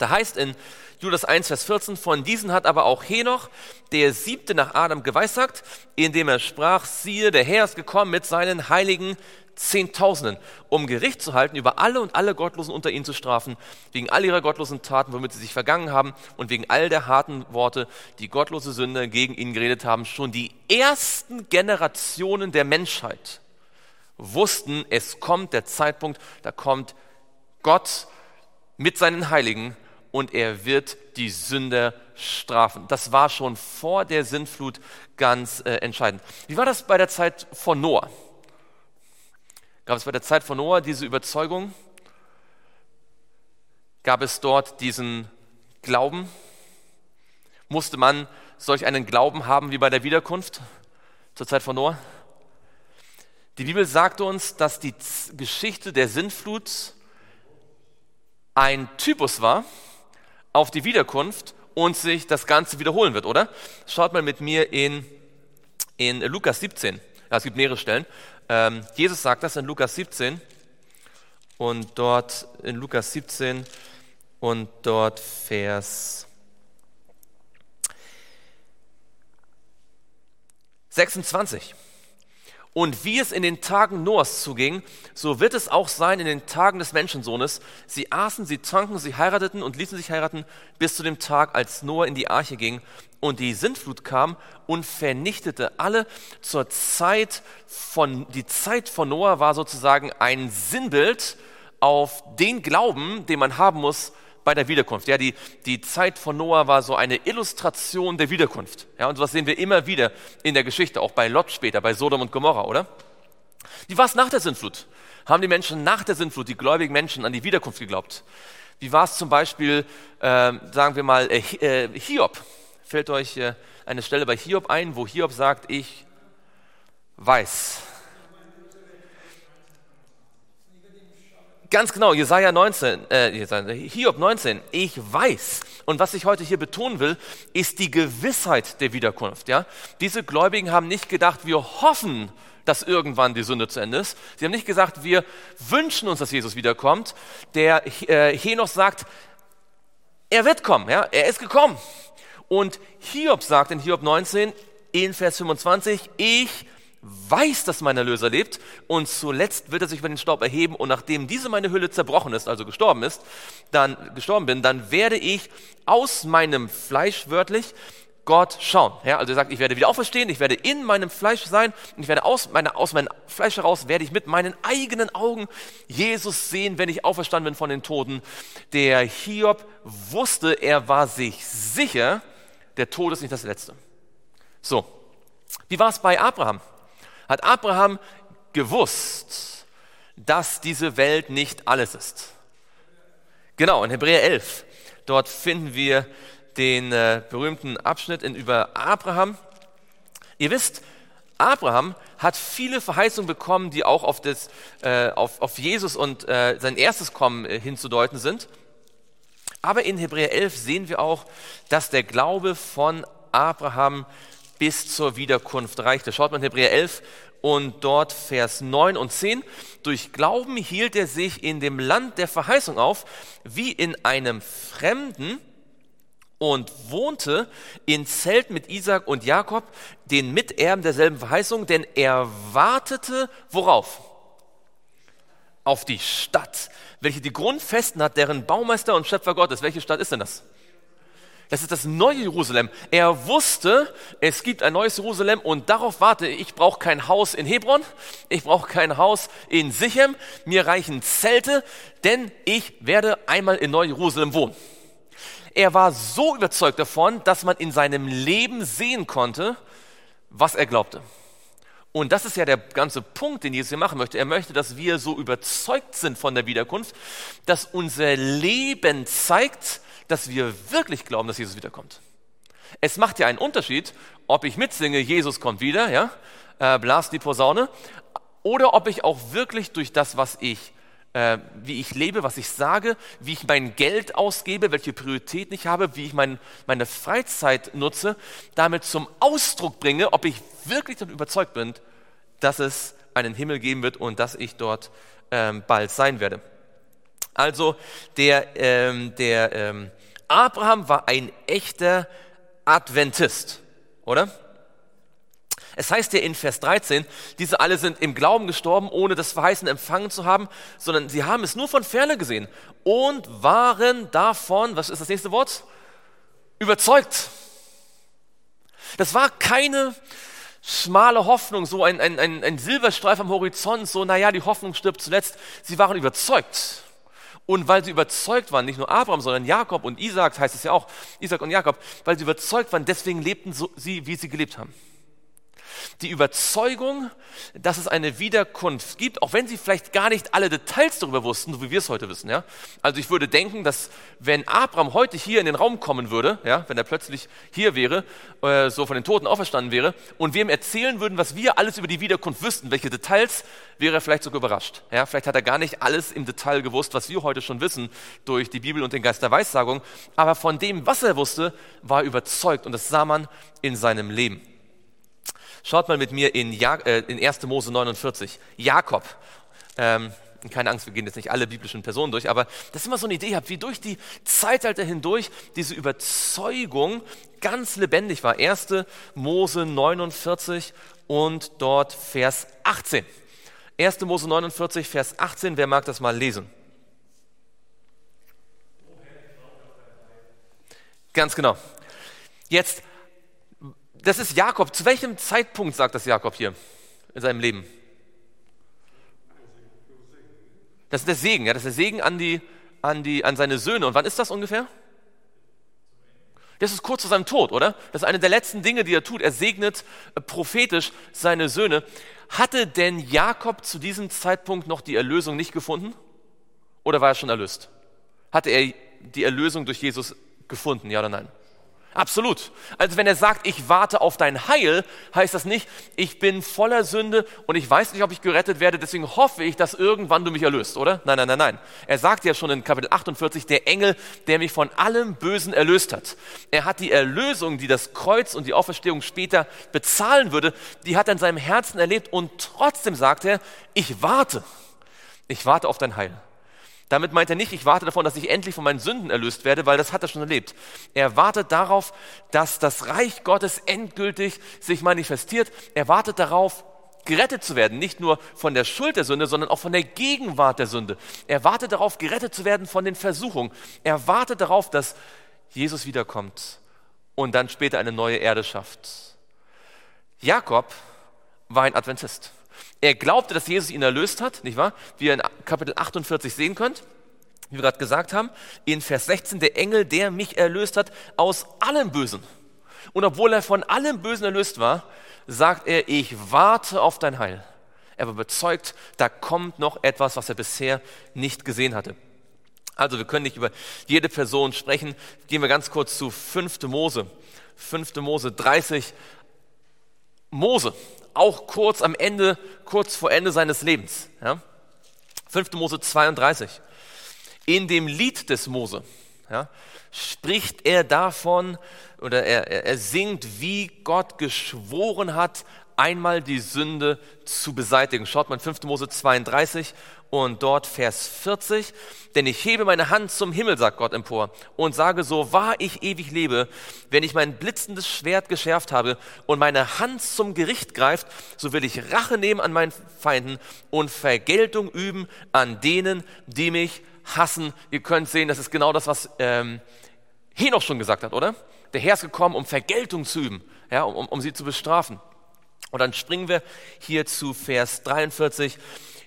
Da heißt in Judas 1, Vers 14, von diesen hat aber auch Henoch, der siebte nach Adam, geweissagt, indem er sprach, siehe, der Herr ist gekommen mit seinen heiligen Zehntausenden, um Gericht zu halten über alle und alle Gottlosen unter ihnen zu strafen, wegen all ihrer gottlosen Taten, womit sie sich vergangen haben und wegen all der harten Worte, die gottlose Sünder gegen ihn geredet haben. Schon die ersten Generationen der Menschheit wussten, es kommt der Zeitpunkt, da kommt Gott mit seinen Heiligen und er wird die Sünder strafen. Das war schon vor der Sintflut ganz äh, entscheidend. Wie war das bei der Zeit von Noah? Gab es bei der Zeit von Noah diese Überzeugung? Gab es dort diesen Glauben? Musste man solch einen Glauben haben wie bei der Wiederkunft zur Zeit von Noah? Die Bibel sagt uns, dass die Geschichte der Sintflut ein Typus war, auf die Wiederkunft und sich das Ganze wiederholen wird, oder? Schaut mal mit mir in, in Lukas 17. Ja, es gibt mehrere Stellen. Ähm, Jesus sagt das in Lukas 17 und dort in Lukas 17 und dort Vers 26. Und wie es in den Tagen Noahs zuging, so wird es auch sein in den Tagen des Menschensohnes. Sie aßen, sie tranken, sie heirateten und ließen sich heiraten bis zu dem Tag, als Noah in die Arche ging und die Sintflut kam und vernichtete alle. Zur Zeit von, die Zeit von Noah war sozusagen ein Sinnbild auf den Glauben, den man haben muss, bei der Wiederkunft. Ja, die, die Zeit von Noah war so eine Illustration der Wiederkunft. Ja, und sowas sehen wir immer wieder in der Geschichte, auch bei Lot später, bei Sodom und Gomorra, oder? Wie war es nach der Sintflut? Haben die Menschen nach der Sintflut, die gläubigen Menschen, an die Wiederkunft geglaubt? Wie war es zum Beispiel, äh, sagen wir mal, äh, äh, Hiob? Fällt euch äh, eine Stelle bei Hiob ein, wo Hiob sagt, ich weiß, Ganz genau, Jesaja 19, äh, Hiob 19. Ich weiß. Und was ich heute hier betonen will, ist die Gewissheit der Wiederkunft. Ja? Diese Gläubigen haben nicht gedacht, wir hoffen, dass irgendwann die Sünde zu Ende ist. Sie haben nicht gesagt, wir wünschen uns, dass Jesus wiederkommt. Der äh, Henoch sagt, er wird kommen. Ja? Er ist gekommen. Und Hiob sagt in Hiob 19, in Vers 25, ich weiß, dass mein Erlöser lebt und zuletzt wird er sich über den Staub erheben und nachdem diese meine Hülle zerbrochen ist, also gestorben ist, dann gestorben bin, dann werde ich aus meinem Fleisch wörtlich Gott schauen. Ja, also er sagt, ich werde wieder auferstehen, ich werde in meinem Fleisch sein und ich werde aus, meine, aus meinem Fleisch heraus, werde ich mit meinen eigenen Augen Jesus sehen, wenn ich auferstanden bin von den Toten. Der Hiob wusste, er war sich sicher, der Tod ist nicht das Letzte. So, wie war es bei Abraham? Hat Abraham gewusst, dass diese Welt nicht alles ist? Genau, in Hebräer 11, dort finden wir den äh, berühmten Abschnitt in, über Abraham. Ihr wisst, Abraham hat viele Verheißungen bekommen, die auch auf, das, äh, auf, auf Jesus und äh, sein erstes Kommen äh, hinzudeuten sind. Aber in Hebräer 11 sehen wir auch, dass der Glaube von Abraham bis zur Wiederkunft reichte. Schaut mal in Hebräer 11 und dort Vers 9 und 10. Durch Glauben hielt er sich in dem Land der Verheißung auf, wie in einem Fremden und wohnte in Zelt mit Isaac und Jakob, den Miterben derselben Verheißung, denn er wartete worauf? Auf die Stadt, welche die Grundfesten hat, deren Baumeister und Schöpfer Gott ist. Welche Stadt ist denn das? Das ist das neue Jerusalem. Er wusste, es gibt ein neues Jerusalem und darauf warte ich. Brauche kein Haus in Hebron, ich brauche kein Haus in Sichem, mir reichen Zelte, denn ich werde einmal in Neu-Jerusalem wohnen. Er war so überzeugt davon, dass man in seinem Leben sehen konnte, was er glaubte. Und das ist ja der ganze Punkt, den Jesus hier machen möchte. Er möchte, dass wir so überzeugt sind von der Wiederkunft, dass unser Leben zeigt, dass wir wirklich glauben, dass Jesus wiederkommt. Es macht ja einen Unterschied, ob ich mitsinge, Jesus kommt wieder, ja, äh, blas die Posaune, oder ob ich auch wirklich durch das, was ich äh, wie ich lebe, was ich sage, wie ich mein Geld ausgebe, welche Prioritäten ich habe, wie ich mein, meine Freizeit nutze, damit zum Ausdruck bringe, ob ich wirklich davon überzeugt bin, dass es einen Himmel geben wird und dass ich dort ähm, bald sein werde. Also der, ähm, der ähm, Abraham war ein echter Adventist, oder? Es heißt ja in Vers 13, diese alle sind im Glauben gestorben, ohne das Verheißen empfangen zu haben, sondern sie haben es nur von ferne gesehen und waren davon, was ist das nächste Wort? Überzeugt. Das war keine schmale Hoffnung, so ein, ein, ein, ein Silberstreif am Horizont, so, naja, die Hoffnung stirbt zuletzt. Sie waren überzeugt. Und weil sie überzeugt waren, nicht nur Abraham, sondern Jakob und Isaac, heißt es ja auch, Isaac und Jakob, weil sie überzeugt waren, deswegen lebten sie, wie sie gelebt haben die Überzeugung, dass es eine Wiederkunft gibt, auch wenn sie vielleicht gar nicht alle Details darüber wussten, so wie wir es heute wissen. Ja? Also ich würde denken, dass wenn Abraham heute hier in den Raum kommen würde, ja, wenn er plötzlich hier wäre, äh, so von den Toten auferstanden wäre, und wir ihm erzählen würden, was wir alles über die Wiederkunft wüssten, welche Details, wäre er vielleicht sogar überrascht. Ja? Vielleicht hat er gar nicht alles im Detail gewusst, was wir heute schon wissen durch die Bibel und den Geist der Weissagung, aber von dem, was er wusste, war er überzeugt und das sah man in seinem Leben. Schaut mal mit mir in, ja äh, in 1. Mose 49. Jakob. Ähm, keine Angst, wir gehen jetzt nicht alle biblischen Personen durch, aber das ist immer so eine Idee habt, wie durch die Zeitalter hindurch diese Überzeugung ganz lebendig war. 1. Mose 49 und dort Vers 18. 1. Mose 49, Vers 18, wer mag das mal lesen? Ganz genau. Jetzt das ist Jakob. Zu welchem Zeitpunkt sagt das Jakob hier in seinem Leben? Das ist der Segen, ja, das ist der Segen an, die, an, die, an seine Söhne. Und wann ist das ungefähr? Das ist kurz vor seinem Tod, oder? Das ist eine der letzten Dinge, die er tut. Er segnet äh, prophetisch seine Söhne. Hatte denn Jakob zu diesem Zeitpunkt noch die Erlösung nicht gefunden? Oder war er schon erlöst? Hatte er die Erlösung durch Jesus gefunden, ja oder nein? Absolut. Also wenn er sagt, ich warte auf dein Heil, heißt das nicht, ich bin voller Sünde und ich weiß nicht, ob ich gerettet werde, deswegen hoffe ich, dass irgendwann du mich erlöst, oder? Nein, nein, nein, nein. Er sagt ja schon in Kapitel 48, der Engel, der mich von allem Bösen erlöst hat. Er hat die Erlösung, die das Kreuz und die Auferstehung später bezahlen würde, die hat er in seinem Herzen erlebt und trotzdem sagt er, ich warte. Ich warte auf dein Heil. Damit meint er nicht, ich warte davon, dass ich endlich von meinen Sünden erlöst werde, weil das hat er schon erlebt. Er wartet darauf, dass das Reich Gottes endgültig sich manifestiert. Er wartet darauf, gerettet zu werden, nicht nur von der Schuld der Sünde, sondern auch von der Gegenwart der Sünde. Er wartet darauf, gerettet zu werden von den Versuchungen. Er wartet darauf, dass Jesus wiederkommt und dann später eine neue Erde schafft. Jakob war ein Adventist. Er glaubte, dass Jesus ihn erlöst hat, nicht wahr? Wie ihr in Kapitel 48 sehen könnt, wie wir gerade gesagt haben, in Vers 16, der Engel, der mich erlöst hat aus allem Bösen. Und obwohl er von allem Bösen erlöst war, sagt er, ich warte auf dein Heil. Er war überzeugt, da kommt noch etwas, was er bisher nicht gesehen hatte. Also wir können nicht über jede Person sprechen. Gehen wir ganz kurz zu 5. Mose. 5. Mose 30. Mose, auch kurz am Ende, kurz vor Ende seines Lebens. Ja? 5. Mose 32. In dem Lied des Mose ja, spricht er davon oder er, er, er singt, wie Gott geschworen hat, einmal die Sünde zu beseitigen. Schaut mal in 5. Mose 32 und dort Vers 40. Denn ich hebe meine Hand zum Himmel, sagt Gott empor, und sage, so wahr ich ewig lebe, wenn ich mein blitzendes Schwert geschärft habe und meine Hand zum Gericht greift, so will ich Rache nehmen an meinen Feinden und Vergeltung üben an denen, die mich hassen. Ihr könnt sehen, das ist genau das, was ähm, Henoch schon gesagt hat, oder? Der Herr ist gekommen, um Vergeltung zu üben, ja, um, um sie zu bestrafen. Und dann springen wir hier zu Vers 43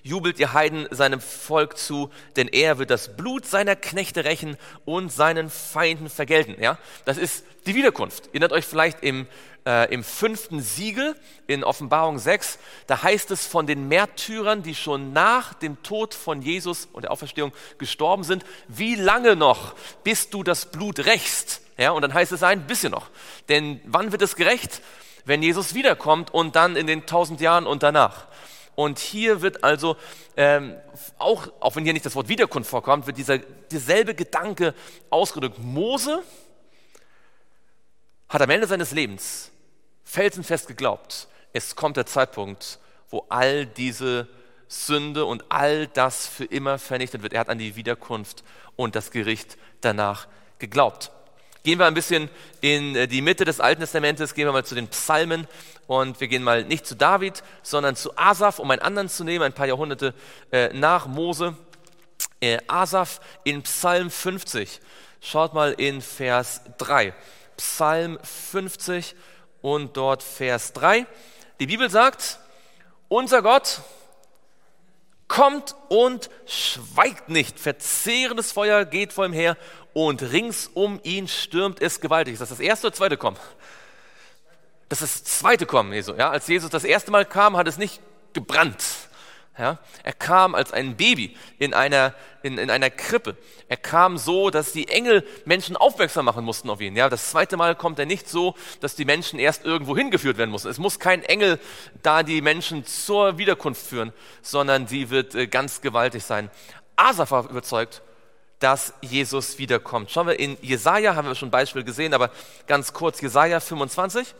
jubelt ihr Heiden seinem Volk zu, denn er wird das Blut seiner Knechte rächen und seinen Feinden vergelten. Ja, das ist die Wiederkunft. Erinnert euch vielleicht im, äh, im fünften Siegel in Offenbarung 6, da heißt es von den Märtyrern, die schon nach dem Tod von Jesus und der Auferstehung gestorben sind, wie lange noch, bis du das Blut rächst? Ja, und dann heißt es ein bisschen noch. Denn wann wird es gerecht? Wenn Jesus wiederkommt und dann in den tausend Jahren und danach. Und hier wird also, ähm, auch, auch wenn hier nicht das Wort Wiederkunft vorkommt, wird dieser, dieselbe Gedanke ausgedrückt. Mose hat am Ende seines Lebens felsenfest geglaubt, es kommt der Zeitpunkt, wo all diese Sünde und all das für immer vernichtet wird. Er hat an die Wiederkunft und das Gericht danach geglaubt. Gehen wir ein bisschen in äh, die Mitte des Alten Testamentes, gehen wir mal zu den Psalmen und wir gehen mal nicht zu David, sondern zu Asaf, um einen anderen zu nehmen, ein paar Jahrhunderte äh, nach Mose. Äh, Asaf in Psalm 50. Schaut mal in Vers 3. Psalm 50 und dort Vers 3. Die Bibel sagt, unser Gott kommt und schweigt nicht. Verzehrendes Feuer geht vor ihm her und rings um ihn stürmt es gewaltig. Ist das das erste oder zweite Kommen? Das ist das zweite Kommen Jesu. Ja, als Jesus das erste Mal kam, hat es nicht gebrannt. Ja, er kam als ein Baby in einer, in, in einer Krippe. Er kam so, dass die Engel Menschen aufmerksam machen mussten auf ihn. Ja, das zweite Mal kommt er nicht so, dass die Menschen erst irgendwo hingeführt werden müssen. Es muss kein Engel da die Menschen zur Wiederkunft führen, sondern sie wird äh, ganz gewaltig sein. Asaf war überzeugt, dass Jesus wiederkommt. Schauen wir in Jesaja, haben wir schon ein Beispiel gesehen, aber ganz kurz Jesaja 25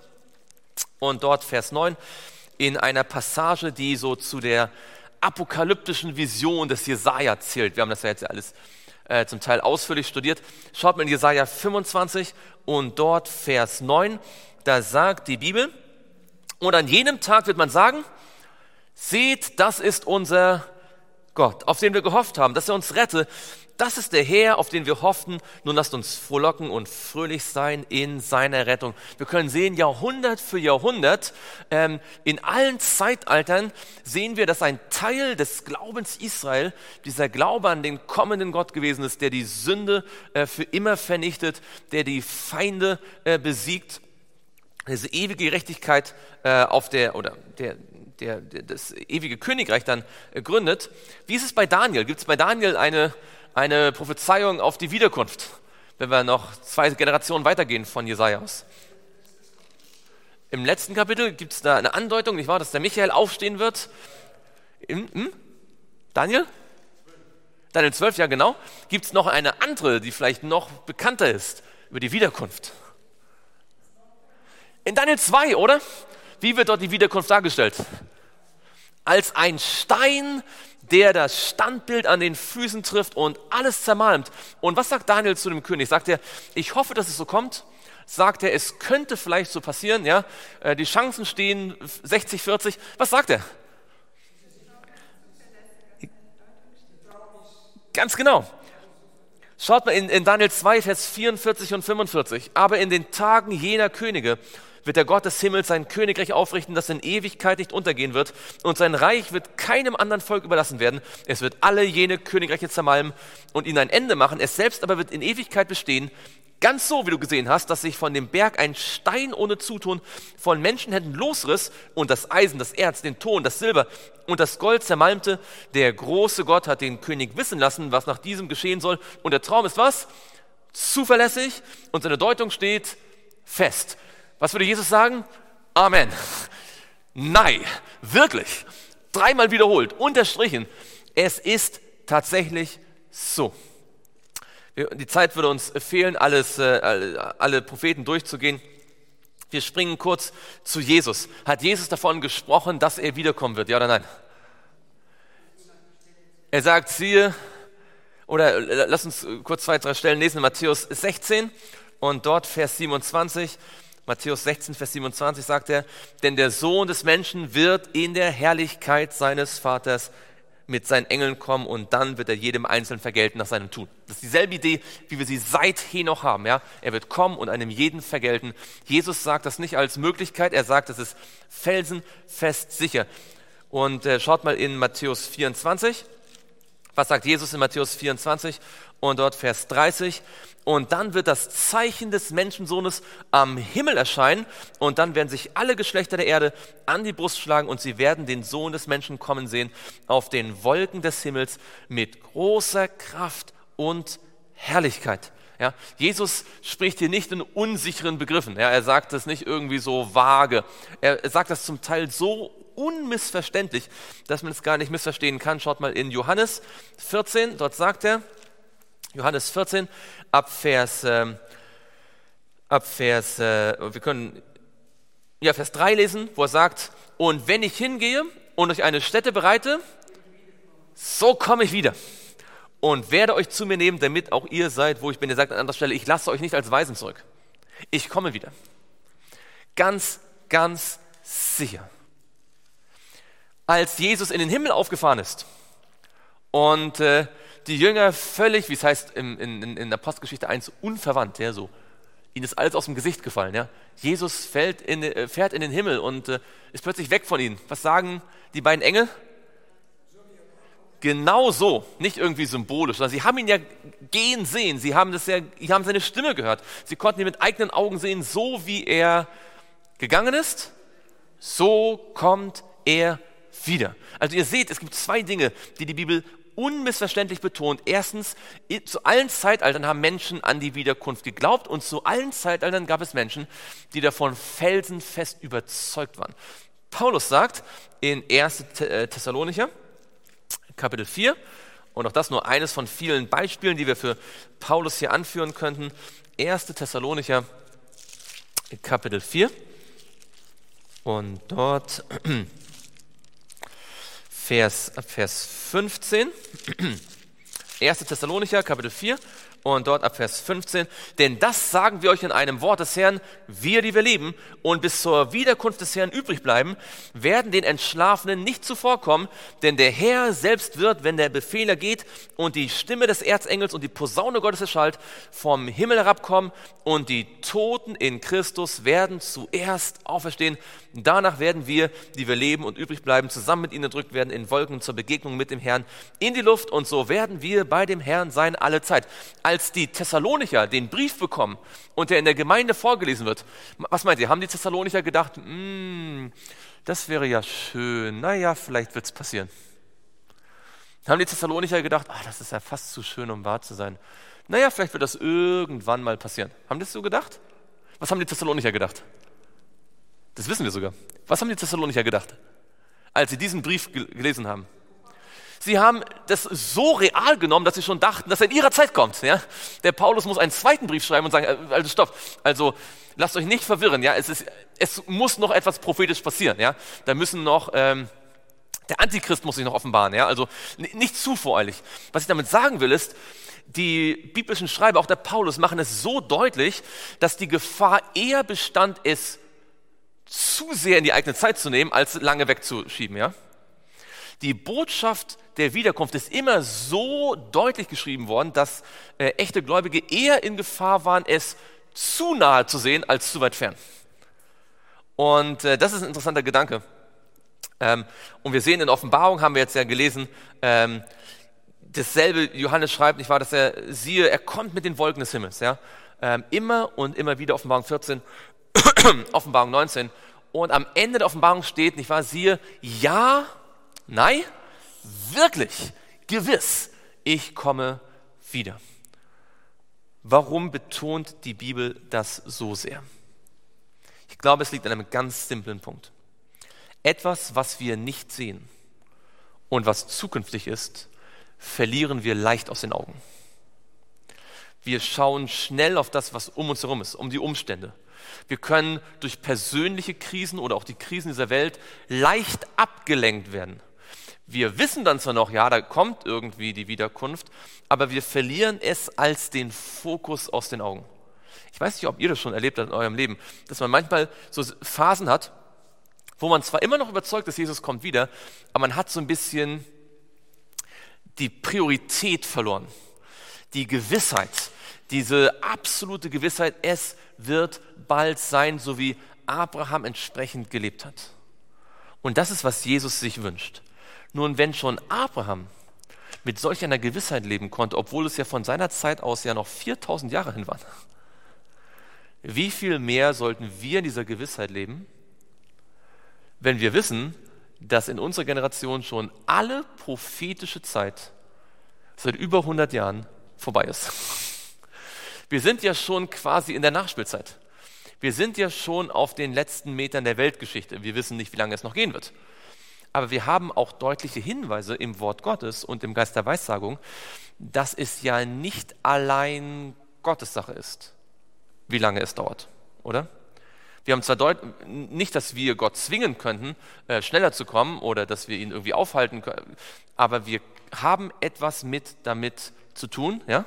und dort Vers 9 in einer Passage, die so zu der apokalyptischen Vision des Jesaja zählt. Wir haben das ja jetzt alles äh, zum Teil ausführlich studiert. Schaut mal in Jesaja 25 und dort Vers 9, da sagt die Bibel, und an jenem Tag wird man sagen, seht, das ist unser Gott, auf den wir gehofft haben, dass er uns rette. Das ist der Herr, auf den wir hoffen. Nun lasst uns frohlocken und fröhlich sein in seiner Rettung. Wir können sehen, Jahrhundert für Jahrhundert, ähm, in allen Zeitaltern sehen wir, dass ein Teil des Glaubens Israel dieser Glaube an den kommenden Gott gewesen ist, der die Sünde äh, für immer vernichtet, der die Feinde äh, besiegt. Diese ewige Gerechtigkeit äh, auf der, oder der, der, der, das ewige Königreich dann äh, gründet. Wie ist es bei Daniel? Gibt es bei Daniel eine eine Prophezeiung auf die Wiederkunft, wenn wir noch zwei Generationen weitergehen von Jesaja aus. Im letzten Kapitel gibt es da eine Andeutung, nicht wahr, dass der Michael aufstehen wird. Im, hm? Daniel? Daniel 12, ja genau. Gibt es noch eine andere, die vielleicht noch bekannter ist über die Wiederkunft? In Daniel 2, oder? Wie wird dort die Wiederkunft dargestellt? Als ein Stein, der das Standbild an den Füßen trifft und alles zermalmt. Und was sagt Daniel zu dem König? Sagt er, ich hoffe, dass es so kommt, sagt er, es könnte vielleicht so passieren, ja, äh, die Chancen stehen 60, 40. Was sagt er? Ganz genau. Schaut mal in, in Daniel 2, Vers 44 und 45. Aber in den Tagen jener Könige wird der Gott des Himmels sein Königreich aufrichten, das in Ewigkeit nicht untergehen wird. Und sein Reich wird keinem anderen Volk überlassen werden. Es wird alle jene Königreiche zermalmen und ihnen ein Ende machen. Es selbst aber wird in Ewigkeit bestehen. Ganz so, wie du gesehen hast, dass sich von dem Berg ein Stein ohne Zutun von Menschenhänden losriss und das Eisen, das Erz, den Ton, das Silber und das Gold zermalmte. Der große Gott hat den König wissen lassen, was nach diesem geschehen soll. Und der Traum ist was? Zuverlässig und seine Deutung steht fest. Was würde Jesus sagen? Amen. Nein, wirklich. Dreimal wiederholt, unterstrichen. Es ist tatsächlich so. Die Zeit würde uns fehlen, alles, äh, alle Propheten durchzugehen. Wir springen kurz zu Jesus. Hat Jesus davon gesprochen, dass er wiederkommen wird? Ja oder nein? Er sagt, siehe, oder äh, lass uns kurz zwei, drei Stellen lesen, Matthäus 16 und dort Vers 27. Matthäus 16, Vers 27 sagt er, denn der Sohn des Menschen wird in der Herrlichkeit seines Vaters mit seinen Engeln kommen und dann wird er jedem Einzelnen vergelten nach seinem Tun. Das ist dieselbe Idee, wie wir sie seither noch haben. Ja? Er wird kommen und einem jeden vergelten. Jesus sagt das nicht als Möglichkeit, er sagt, es ist felsenfest sicher. Und äh, schaut mal in Matthäus 24. Was sagt Jesus in Matthäus 24 und dort Vers 30? Und dann wird das Zeichen des Menschensohnes am Himmel erscheinen und dann werden sich alle Geschlechter der Erde an die Brust schlagen und sie werden den Sohn des Menschen kommen sehen auf den Wolken des Himmels mit großer Kraft und Herrlichkeit. Ja, Jesus spricht hier nicht in unsicheren Begriffen. Ja, er sagt das nicht irgendwie so vage. Er sagt das zum Teil so unmissverständlich, dass man es gar nicht missverstehen kann. Schaut mal in Johannes 14, dort sagt er, Johannes 14, ab Vers, äh, ab Vers äh, wir können ja, Vers 3 lesen, wo er sagt, und wenn ich hingehe und euch eine Stätte bereite, so komme ich wieder und werde euch zu mir nehmen, damit auch ihr seid, wo ich bin. Er sagt an anderer Stelle, ich lasse euch nicht als Weisen zurück. Ich komme wieder. Ganz, ganz sicher als Jesus in den Himmel aufgefahren ist und äh, die Jünger völlig, wie es heißt in, in, in der Postgeschichte 1, unverwandt, ja, so. Ihnen ist alles aus dem Gesicht gefallen. Ja. Jesus fällt in, äh, fährt in den Himmel und äh, ist plötzlich weg von ihnen. Was sagen die beiden Engel? Genau so, nicht irgendwie symbolisch, sondern sie haben ihn ja gehen sehen. Sie haben, das ja, sie haben seine Stimme gehört. Sie konnten ihn mit eigenen Augen sehen, so wie er gegangen ist, so kommt er wieder. Also ihr seht, es gibt zwei Dinge, die die Bibel unmissverständlich betont. Erstens, zu allen Zeitaltern haben Menschen an die Wiederkunft geglaubt und zu allen Zeitaltern gab es Menschen, die davon felsenfest überzeugt waren. Paulus sagt in 1. Äh, Thessalonicher, Kapitel 4, und auch das nur eines von vielen Beispielen, die wir für Paulus hier anführen könnten. 1. Thessalonicher, Kapitel 4. Und dort Vers, Vers 15. 1. Thessalonicher, Kapitel 4 und dort ab Vers 15. Denn das sagen wir euch in einem Wort des Herrn, wir, die wir leben und bis zur Wiederkunft des Herrn übrig bleiben, werden den Entschlafenen nicht zuvorkommen, denn der Herr selbst wird, wenn der Befehler geht und die Stimme des Erzengels und die Posaune Gottes erschallt, vom Himmel herabkommen und die Toten in Christus werden zuerst auferstehen. Danach werden wir, die wir leben und übrig bleiben, zusammen mit ihnen entrückt werden in Wolken zur Begegnung mit dem Herrn in die Luft und so werden wir bei dem Herrn sein alle Zeit als die Thessalonicher den Brief bekommen und der in der Gemeinde vorgelesen wird, was meint ihr? Haben die Thessalonicher gedacht, mm, das wäre ja schön, naja, vielleicht wird es passieren. Haben die Thessalonicher gedacht, ach, das ist ja fast zu schön, um wahr zu sein. Naja, vielleicht wird das irgendwann mal passieren. Haben die das so gedacht? Was haben die Thessalonicher gedacht? Das wissen wir sogar. Was haben die Thessalonicher gedacht, als sie diesen Brief gelesen haben? Sie haben das so real genommen, dass sie schon dachten, dass er in ihrer Zeit kommt. Ja? Der Paulus muss einen zweiten Brief schreiben und sagen, äh, also stopp, also lasst euch nicht verwirren, ja? es, ist, es muss noch etwas prophetisch passieren. Ja? Da müssen noch... Ähm, der Antichrist muss sich noch offenbaren, ja, also nicht zu voreilig. Was ich damit sagen will, ist, die biblischen Schreiber, auch der Paulus, machen es so deutlich, dass die Gefahr eher bestand, es zu sehr in die eigene Zeit zu nehmen, als lange wegzuschieben. Ja? Die Botschaft der Wiederkunft ist immer so deutlich geschrieben worden, dass äh, echte Gläubige eher in Gefahr waren, es zu nahe zu sehen, als zu weit fern. Und äh, das ist ein interessanter Gedanke. Ähm, und wir sehen in Offenbarung, haben wir jetzt ja gelesen, ähm, dasselbe Johannes schreibt, nicht wahr, dass er, siehe, er kommt mit den Wolken des Himmels, ja. Ähm, immer und immer wieder Offenbarung 14, Offenbarung 19. Und am Ende der Offenbarung steht, nicht wahr, siehe, ja, nein, wirklich, gewiss, ich komme wieder. Warum betont die Bibel das so sehr? Ich glaube, es liegt an einem ganz simplen Punkt. Etwas, was wir nicht sehen und was zukünftig ist, verlieren wir leicht aus den Augen. Wir schauen schnell auf das, was um uns herum ist, um die Umstände. Wir können durch persönliche Krisen oder auch die Krisen dieser Welt leicht abgelenkt werden. Wir wissen dann zwar noch, ja, da kommt irgendwie die Wiederkunft, aber wir verlieren es als den Fokus aus den Augen. Ich weiß nicht, ob ihr das schon erlebt habt in eurem Leben, dass man manchmal so Phasen hat, wo man zwar immer noch überzeugt ist, Jesus kommt wieder, aber man hat so ein bisschen die Priorität verloren, die Gewissheit, diese absolute Gewissheit, es wird bald sein, so wie Abraham entsprechend gelebt hat. Und das ist, was Jesus sich wünscht. Nun, wenn schon Abraham mit solch einer Gewissheit leben konnte, obwohl es ja von seiner Zeit aus ja noch 4000 Jahre hin waren, wie viel mehr sollten wir in dieser Gewissheit leben, wenn wir wissen, dass in unserer Generation schon alle prophetische Zeit seit über 100 Jahren vorbei ist. Wir sind ja schon quasi in der Nachspielzeit. Wir sind ja schon auf den letzten Metern der Weltgeschichte. Wir wissen nicht, wie lange es noch gehen wird. Aber wir haben auch deutliche Hinweise im Wort Gottes und im Geist der Weissagung, dass es ja nicht allein Gottes Sache ist, wie lange es dauert, oder? Wir haben zwar deut nicht, dass wir Gott zwingen könnten, äh, schneller zu kommen oder dass wir ihn irgendwie aufhalten können, aber wir haben etwas mit damit zu tun, ja?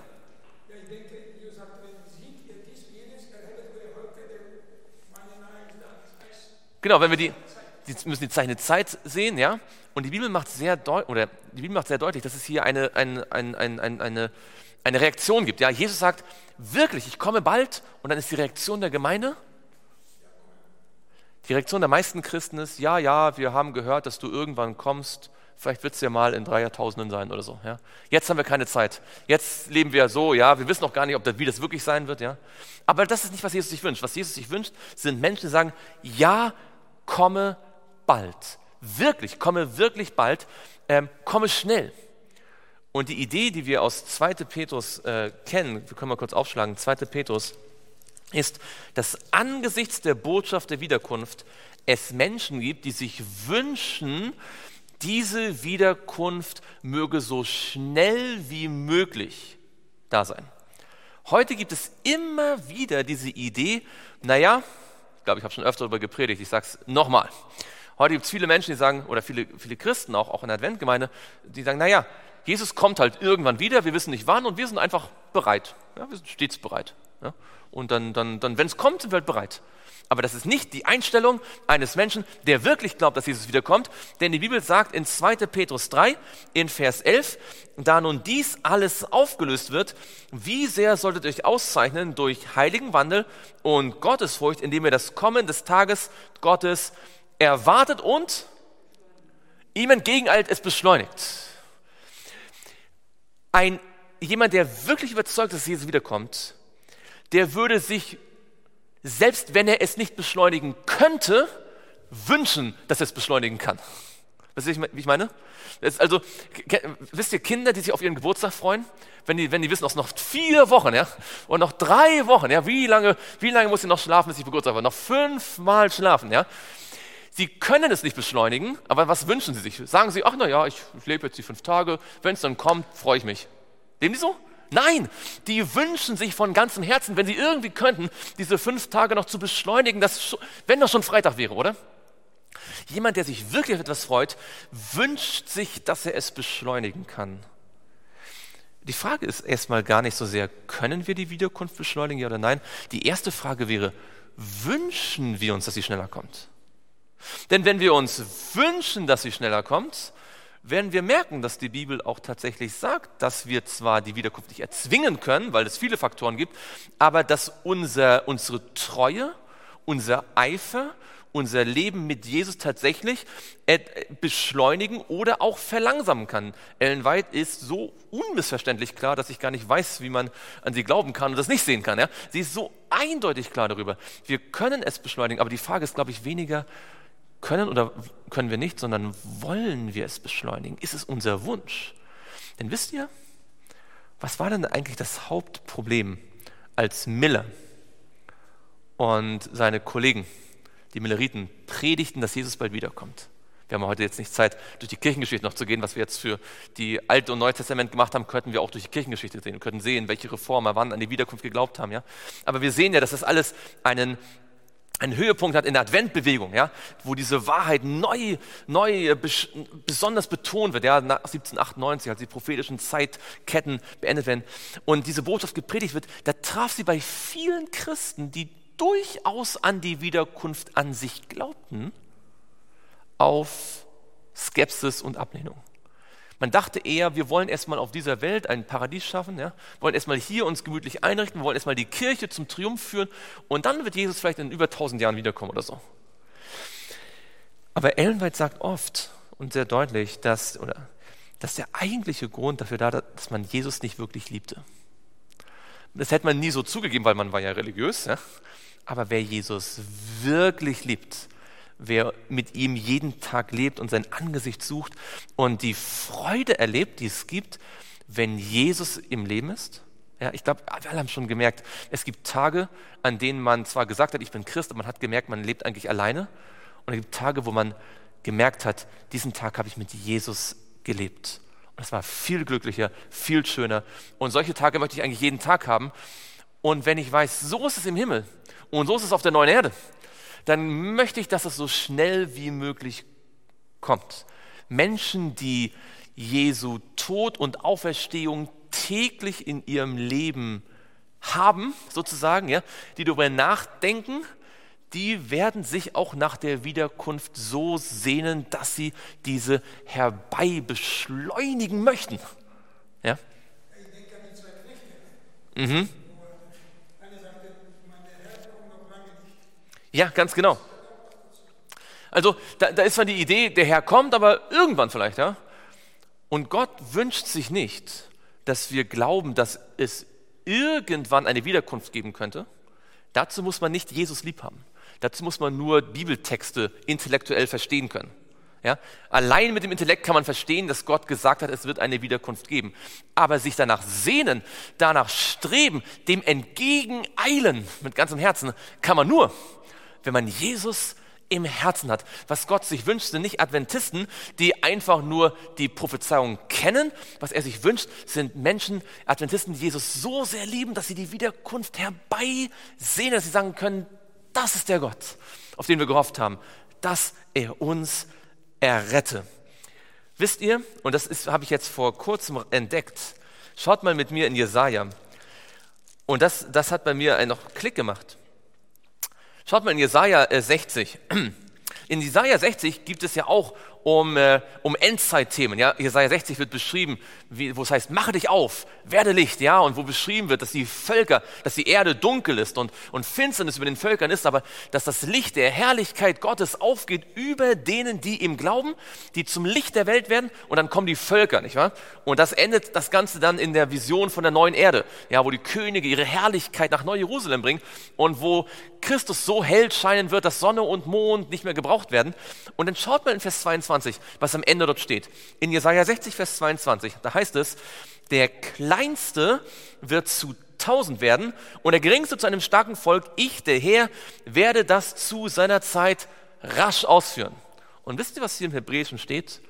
Genau, wenn wir die, die müssen die Zeichen Zeit sehen, ja? Und die Bibel macht sehr deutlich, oder die Bibel macht sehr deutlich, dass es hier eine, ein, ein, ein, eine, eine Reaktion gibt. Ja, Jesus sagt, wirklich, ich komme bald, und dann ist die Reaktion der Gemeinde, die Reaktion der meisten Christen ist, ja, ja, wir haben gehört, dass du irgendwann kommst, vielleicht wird es ja mal in drei Jahrtausenden sein oder so. Ja. Jetzt haben wir keine Zeit. Jetzt leben wir so, ja, wir wissen noch gar nicht, ob das, wie das wirklich sein wird. Ja. Aber das ist nicht, was Jesus sich wünscht. Was Jesus sich wünscht, sind Menschen, die sagen, ja, komme bald. Wirklich, komme wirklich bald, ähm, komme schnell. Und die Idee, die wir aus 2. Petrus äh, kennen, wir können mal kurz aufschlagen, 2. Petrus ist, dass angesichts der Botschaft der Wiederkunft es Menschen gibt, die sich wünschen, diese Wiederkunft möge so schnell wie möglich da sein. Heute gibt es immer wieder diese Idee, naja, glaube, ich habe schon öfter darüber gepredigt, ich sage es nochmal. Heute gibt es viele Menschen, die sagen, oder viele, viele Christen auch, auch in der Adventgemeinde, die sagen, naja, Jesus kommt halt irgendwann wieder, wir wissen nicht wann und wir sind einfach bereit. Ja, wir sind stets bereit. Ja? Und dann, dann, dann wenn es kommt, sind wir halt bereit. Aber das ist nicht die Einstellung eines Menschen, der wirklich glaubt, dass Jesus wiederkommt. Denn die Bibel sagt in 2. Petrus 3, in Vers 11, da nun dies alles aufgelöst wird, wie sehr solltet ihr euch auszeichnen durch heiligen Wandel und Gottesfurcht, indem ihr das Kommen des Tages Gottes erwartet und ihm entgegeneilt, es beschleunigt. Ein, jemand, der wirklich überzeugt ist, dass Jesus wiederkommt, der würde sich, selbst wenn er es nicht beschleunigen könnte, wünschen, dass er es beschleunigen kann. Wisst ihr, wie ich meine? also, wisst ihr, Kinder, die sich auf ihren Geburtstag freuen, wenn die, wenn die wissen, es noch vier Wochen, ja, oder noch drei Wochen, ja, wie lange, wie lange muss sie noch schlafen, bis ich Geburtstag habe? Noch fünfmal schlafen, ja. Sie können es nicht beschleunigen, aber was wünschen sie sich? Sagen sie, ach na ja, ich, ich lebe jetzt die fünf Tage, wenn es dann kommt, freue ich mich. Leben die so? Nein, die wünschen sich von ganzem Herzen, wenn sie irgendwie könnten, diese fünf Tage noch zu beschleunigen, dass, wenn das schon Freitag wäre, oder? Jemand, der sich wirklich auf etwas freut, wünscht sich, dass er es beschleunigen kann. Die Frage ist erstmal gar nicht so sehr, können wir die Wiederkunft beschleunigen, ja oder nein? Die erste Frage wäre, wünschen wir uns, dass sie schneller kommt? Denn wenn wir uns wünschen, dass sie schneller kommt, werden wir merken, dass die Bibel auch tatsächlich sagt, dass wir zwar die Wiederkunft nicht erzwingen können, weil es viele Faktoren gibt, aber dass unser, unsere Treue, unser Eifer, unser Leben mit Jesus tatsächlich äh, beschleunigen oder auch verlangsamen kann. Ellen White ist so unmissverständlich klar, dass ich gar nicht weiß, wie man an sie glauben kann und das nicht sehen kann. Ja? Sie ist so eindeutig klar darüber. Wir können es beschleunigen, aber die Frage ist, glaube ich, weniger, können oder können wir nicht, sondern wollen wir es beschleunigen? Ist es unser Wunsch? Denn wisst ihr, was war denn eigentlich das Hauptproblem, als Miller und seine Kollegen, die Milleriten, predigten, dass Jesus bald wiederkommt? Wir haben heute jetzt nicht Zeit, durch die Kirchengeschichte noch zu gehen. Was wir jetzt für die Alte und Neue Testament gemacht haben, könnten wir auch durch die Kirchengeschichte sehen. Wir könnten sehen, welche Reformer wann an die Wiederkunft geglaubt haben. Ja? Aber wir sehen ja, dass das alles einen einen Höhepunkt hat in der Adventbewegung, ja, wo diese Wahrheit neu, neu besonders betont wird, ja, nach 1798, als die prophetischen Zeitketten beendet werden und diese Botschaft gepredigt wird, da traf sie bei vielen Christen, die durchaus an die Wiederkunft an sich glaubten, auf Skepsis und Ablehnung. Man dachte eher, wir wollen erstmal auf dieser Welt ein Paradies schaffen, ja? wollen erstmal hier uns gemütlich einrichten, wollen erstmal die Kirche zum Triumph führen und dann wird Jesus vielleicht in über tausend Jahren wiederkommen oder so. Aber Ellen sagt oft und sehr deutlich, dass, oder, dass der eigentliche Grund dafür da, dass man Jesus nicht wirklich liebte. Das hätte man nie so zugegeben, weil man war ja religiös. Ja? Aber wer Jesus wirklich liebt, wer mit ihm jeden Tag lebt und sein Angesicht sucht und die Freude erlebt, die es gibt, wenn Jesus im Leben ist. Ja, ich glaube, wir alle haben schon gemerkt, es gibt Tage, an denen man zwar gesagt hat, ich bin Christ, aber man hat gemerkt, man lebt eigentlich alleine. Und es gibt Tage, wo man gemerkt hat, diesen Tag habe ich mit Jesus gelebt. Und es war viel glücklicher, viel schöner. Und solche Tage möchte ich eigentlich jeden Tag haben. Und wenn ich weiß, so ist es im Himmel und so ist es auf der neuen Erde, dann möchte ich, dass es so schnell wie möglich kommt. Menschen, die Jesu Tod und Auferstehung täglich in ihrem Leben haben, sozusagen, ja, die darüber nachdenken, die werden sich auch nach der Wiederkunft so sehnen, dass sie diese herbei beschleunigen möchten. Ja? Ich denke an die zwei Knechte. Mhm. Ja, ganz genau. Also da, da ist zwar die Idee, der Herr kommt, aber irgendwann vielleicht, ja. Und Gott wünscht sich nicht, dass wir glauben, dass es irgendwann eine Wiederkunft geben könnte. Dazu muss man nicht Jesus lieb haben. Dazu muss man nur Bibeltexte intellektuell verstehen können. Ja? Allein mit dem Intellekt kann man verstehen, dass Gott gesagt hat, es wird eine Wiederkunft geben. Aber sich danach sehnen, danach streben, dem entgegeneilen mit ganzem Herzen, kann man nur, wenn man Jesus im Herzen hat. Was Gott sich wünscht, sind nicht Adventisten, die einfach nur die Prophezeiung kennen. Was er sich wünscht, sind Menschen, Adventisten, die Jesus so sehr lieben, dass sie die Wiederkunft herbeisehen, dass sie sagen können, das ist der Gott, auf den wir gehofft haben, dass er uns errette. Wisst ihr, und das habe ich jetzt vor kurzem entdeckt, schaut mal mit mir in Jesaja. Und das, das hat bei mir noch Klick gemacht. Schaut mal in Jesaja 60. Äh, in Jesaja 60 gibt es ja auch um, äh, um Endzeitthemen. Ja? Jesaja 60 wird beschrieben, wie, wo es heißt, mache dich auf, werde Licht. Ja? Und wo beschrieben wird, dass die Völker, dass die Erde dunkel ist und, und Finsternis über den Völkern ist, aber dass das Licht der Herrlichkeit Gottes aufgeht über denen, die ihm glauben, die zum Licht der Welt werden. Und dann kommen die Völker, nicht wahr? Und das endet das Ganze dann in der Vision von der neuen Erde, ja, wo die Könige ihre Herrlichkeit nach Neu-Jerusalem bringen und wo Christus so hell scheinen wird, dass Sonne und Mond nicht mehr gebraucht werden. Und dann schaut mal in Vers 22, 22, was am Ende dort steht. In Jesaja 60, Vers 22, da heißt es, der Kleinste wird zu tausend werden und der Geringste zu einem starken Volk. Ich, der Herr, werde das zu seiner Zeit rasch ausführen. Und wisst ihr, was hier im Hebräischen steht?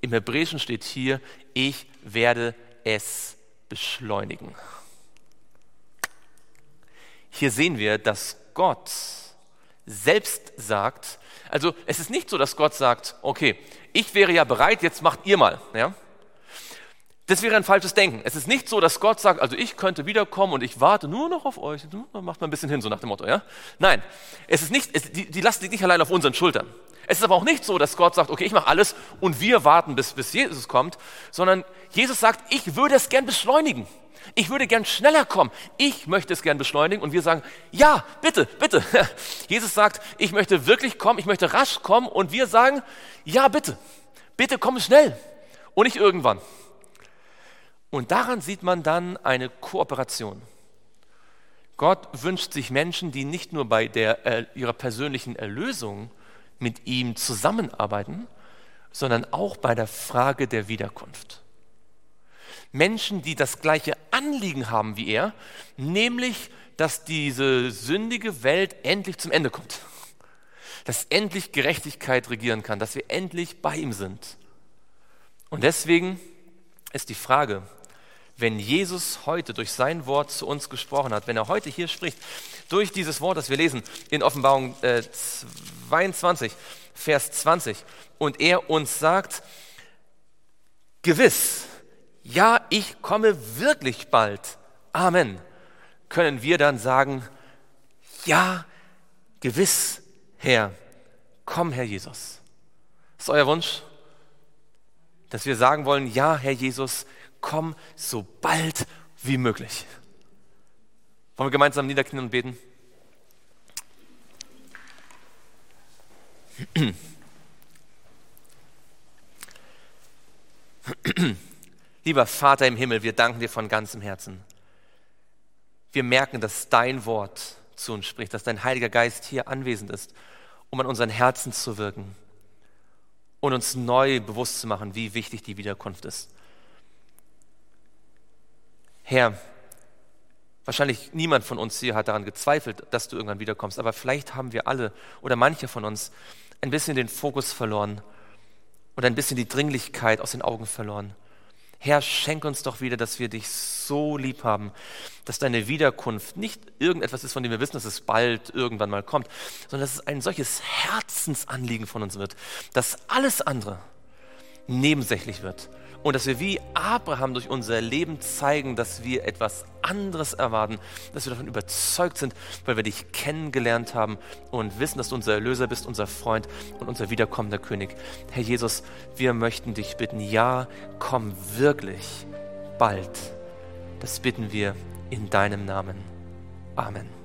Im Hebräischen steht hier, ich werde es beschleunigen. Hier sehen wir, dass Gott selbst sagt, also es ist nicht so, dass Gott sagt, okay, ich wäre ja bereit, jetzt macht ihr mal. Ja? Das wäre ein falsches Denken. Es ist nicht so, dass Gott sagt, also ich könnte wiederkommen und ich warte nur noch auf euch. Macht mal ein bisschen hin, so nach dem Motto, ja? Nein, es ist nicht, es, die, die Last liegt nicht allein auf unseren Schultern. Es ist aber auch nicht so, dass Gott sagt, okay, ich mache alles und wir warten, bis, bis Jesus kommt, sondern Jesus sagt, ich würde es gern beschleunigen. Ich würde gern schneller kommen. Ich möchte es gern beschleunigen und wir sagen, ja, bitte, bitte. Jesus sagt, ich möchte wirklich kommen, ich möchte rasch kommen und wir sagen, ja, bitte, bitte komm schnell und nicht irgendwann. Und daran sieht man dann eine Kooperation. Gott wünscht sich Menschen, die nicht nur bei der, äh, ihrer persönlichen Erlösung mit ihm zusammenarbeiten, sondern auch bei der Frage der Wiederkunft. Menschen, die das gleiche Anliegen haben wie er, nämlich, dass diese sündige Welt endlich zum Ende kommt. Dass endlich Gerechtigkeit regieren kann, dass wir endlich bei ihm sind. Und deswegen ist die Frage, wenn Jesus heute durch sein Wort zu uns gesprochen hat, wenn er heute hier spricht, durch dieses Wort, das wir lesen in Offenbarung äh, 22, Vers 20, und er uns sagt, gewiss, ja, ich komme wirklich bald, Amen, können wir dann sagen, ja, gewiss, Herr, komm, Herr Jesus. ist euer Wunsch, dass wir sagen wollen, ja, Herr Jesus, komm so bald wie möglich. Wollen wir gemeinsam niederknien und beten? Lieber Vater im Himmel, wir danken dir von ganzem Herzen. Wir merken, dass dein Wort zu uns spricht, dass dein Heiliger Geist hier anwesend ist, um an unseren Herzen zu wirken und uns neu bewusst zu machen, wie wichtig die Wiederkunft ist. Herr, wahrscheinlich niemand von uns hier hat daran gezweifelt, dass du irgendwann wiederkommst, aber vielleicht haben wir alle oder manche von uns ein bisschen den Fokus verloren und ein bisschen die Dringlichkeit aus den Augen verloren. Herr, schenk uns doch wieder, dass wir dich so lieb haben, dass deine Wiederkunft nicht irgendetwas ist, von dem wir wissen, dass es bald irgendwann mal kommt, sondern dass es ein solches Herzensanliegen von uns wird, dass alles andere nebensächlich wird und dass wir wie Abraham durch unser Leben zeigen, dass wir etwas anderes erwarten, dass wir davon überzeugt sind, weil wir dich kennengelernt haben und wissen, dass du unser Erlöser bist, unser Freund und unser wiederkommender König. Herr Jesus, wir möchten dich bitten, ja, komm wirklich bald. Das bitten wir in deinem Namen. Amen.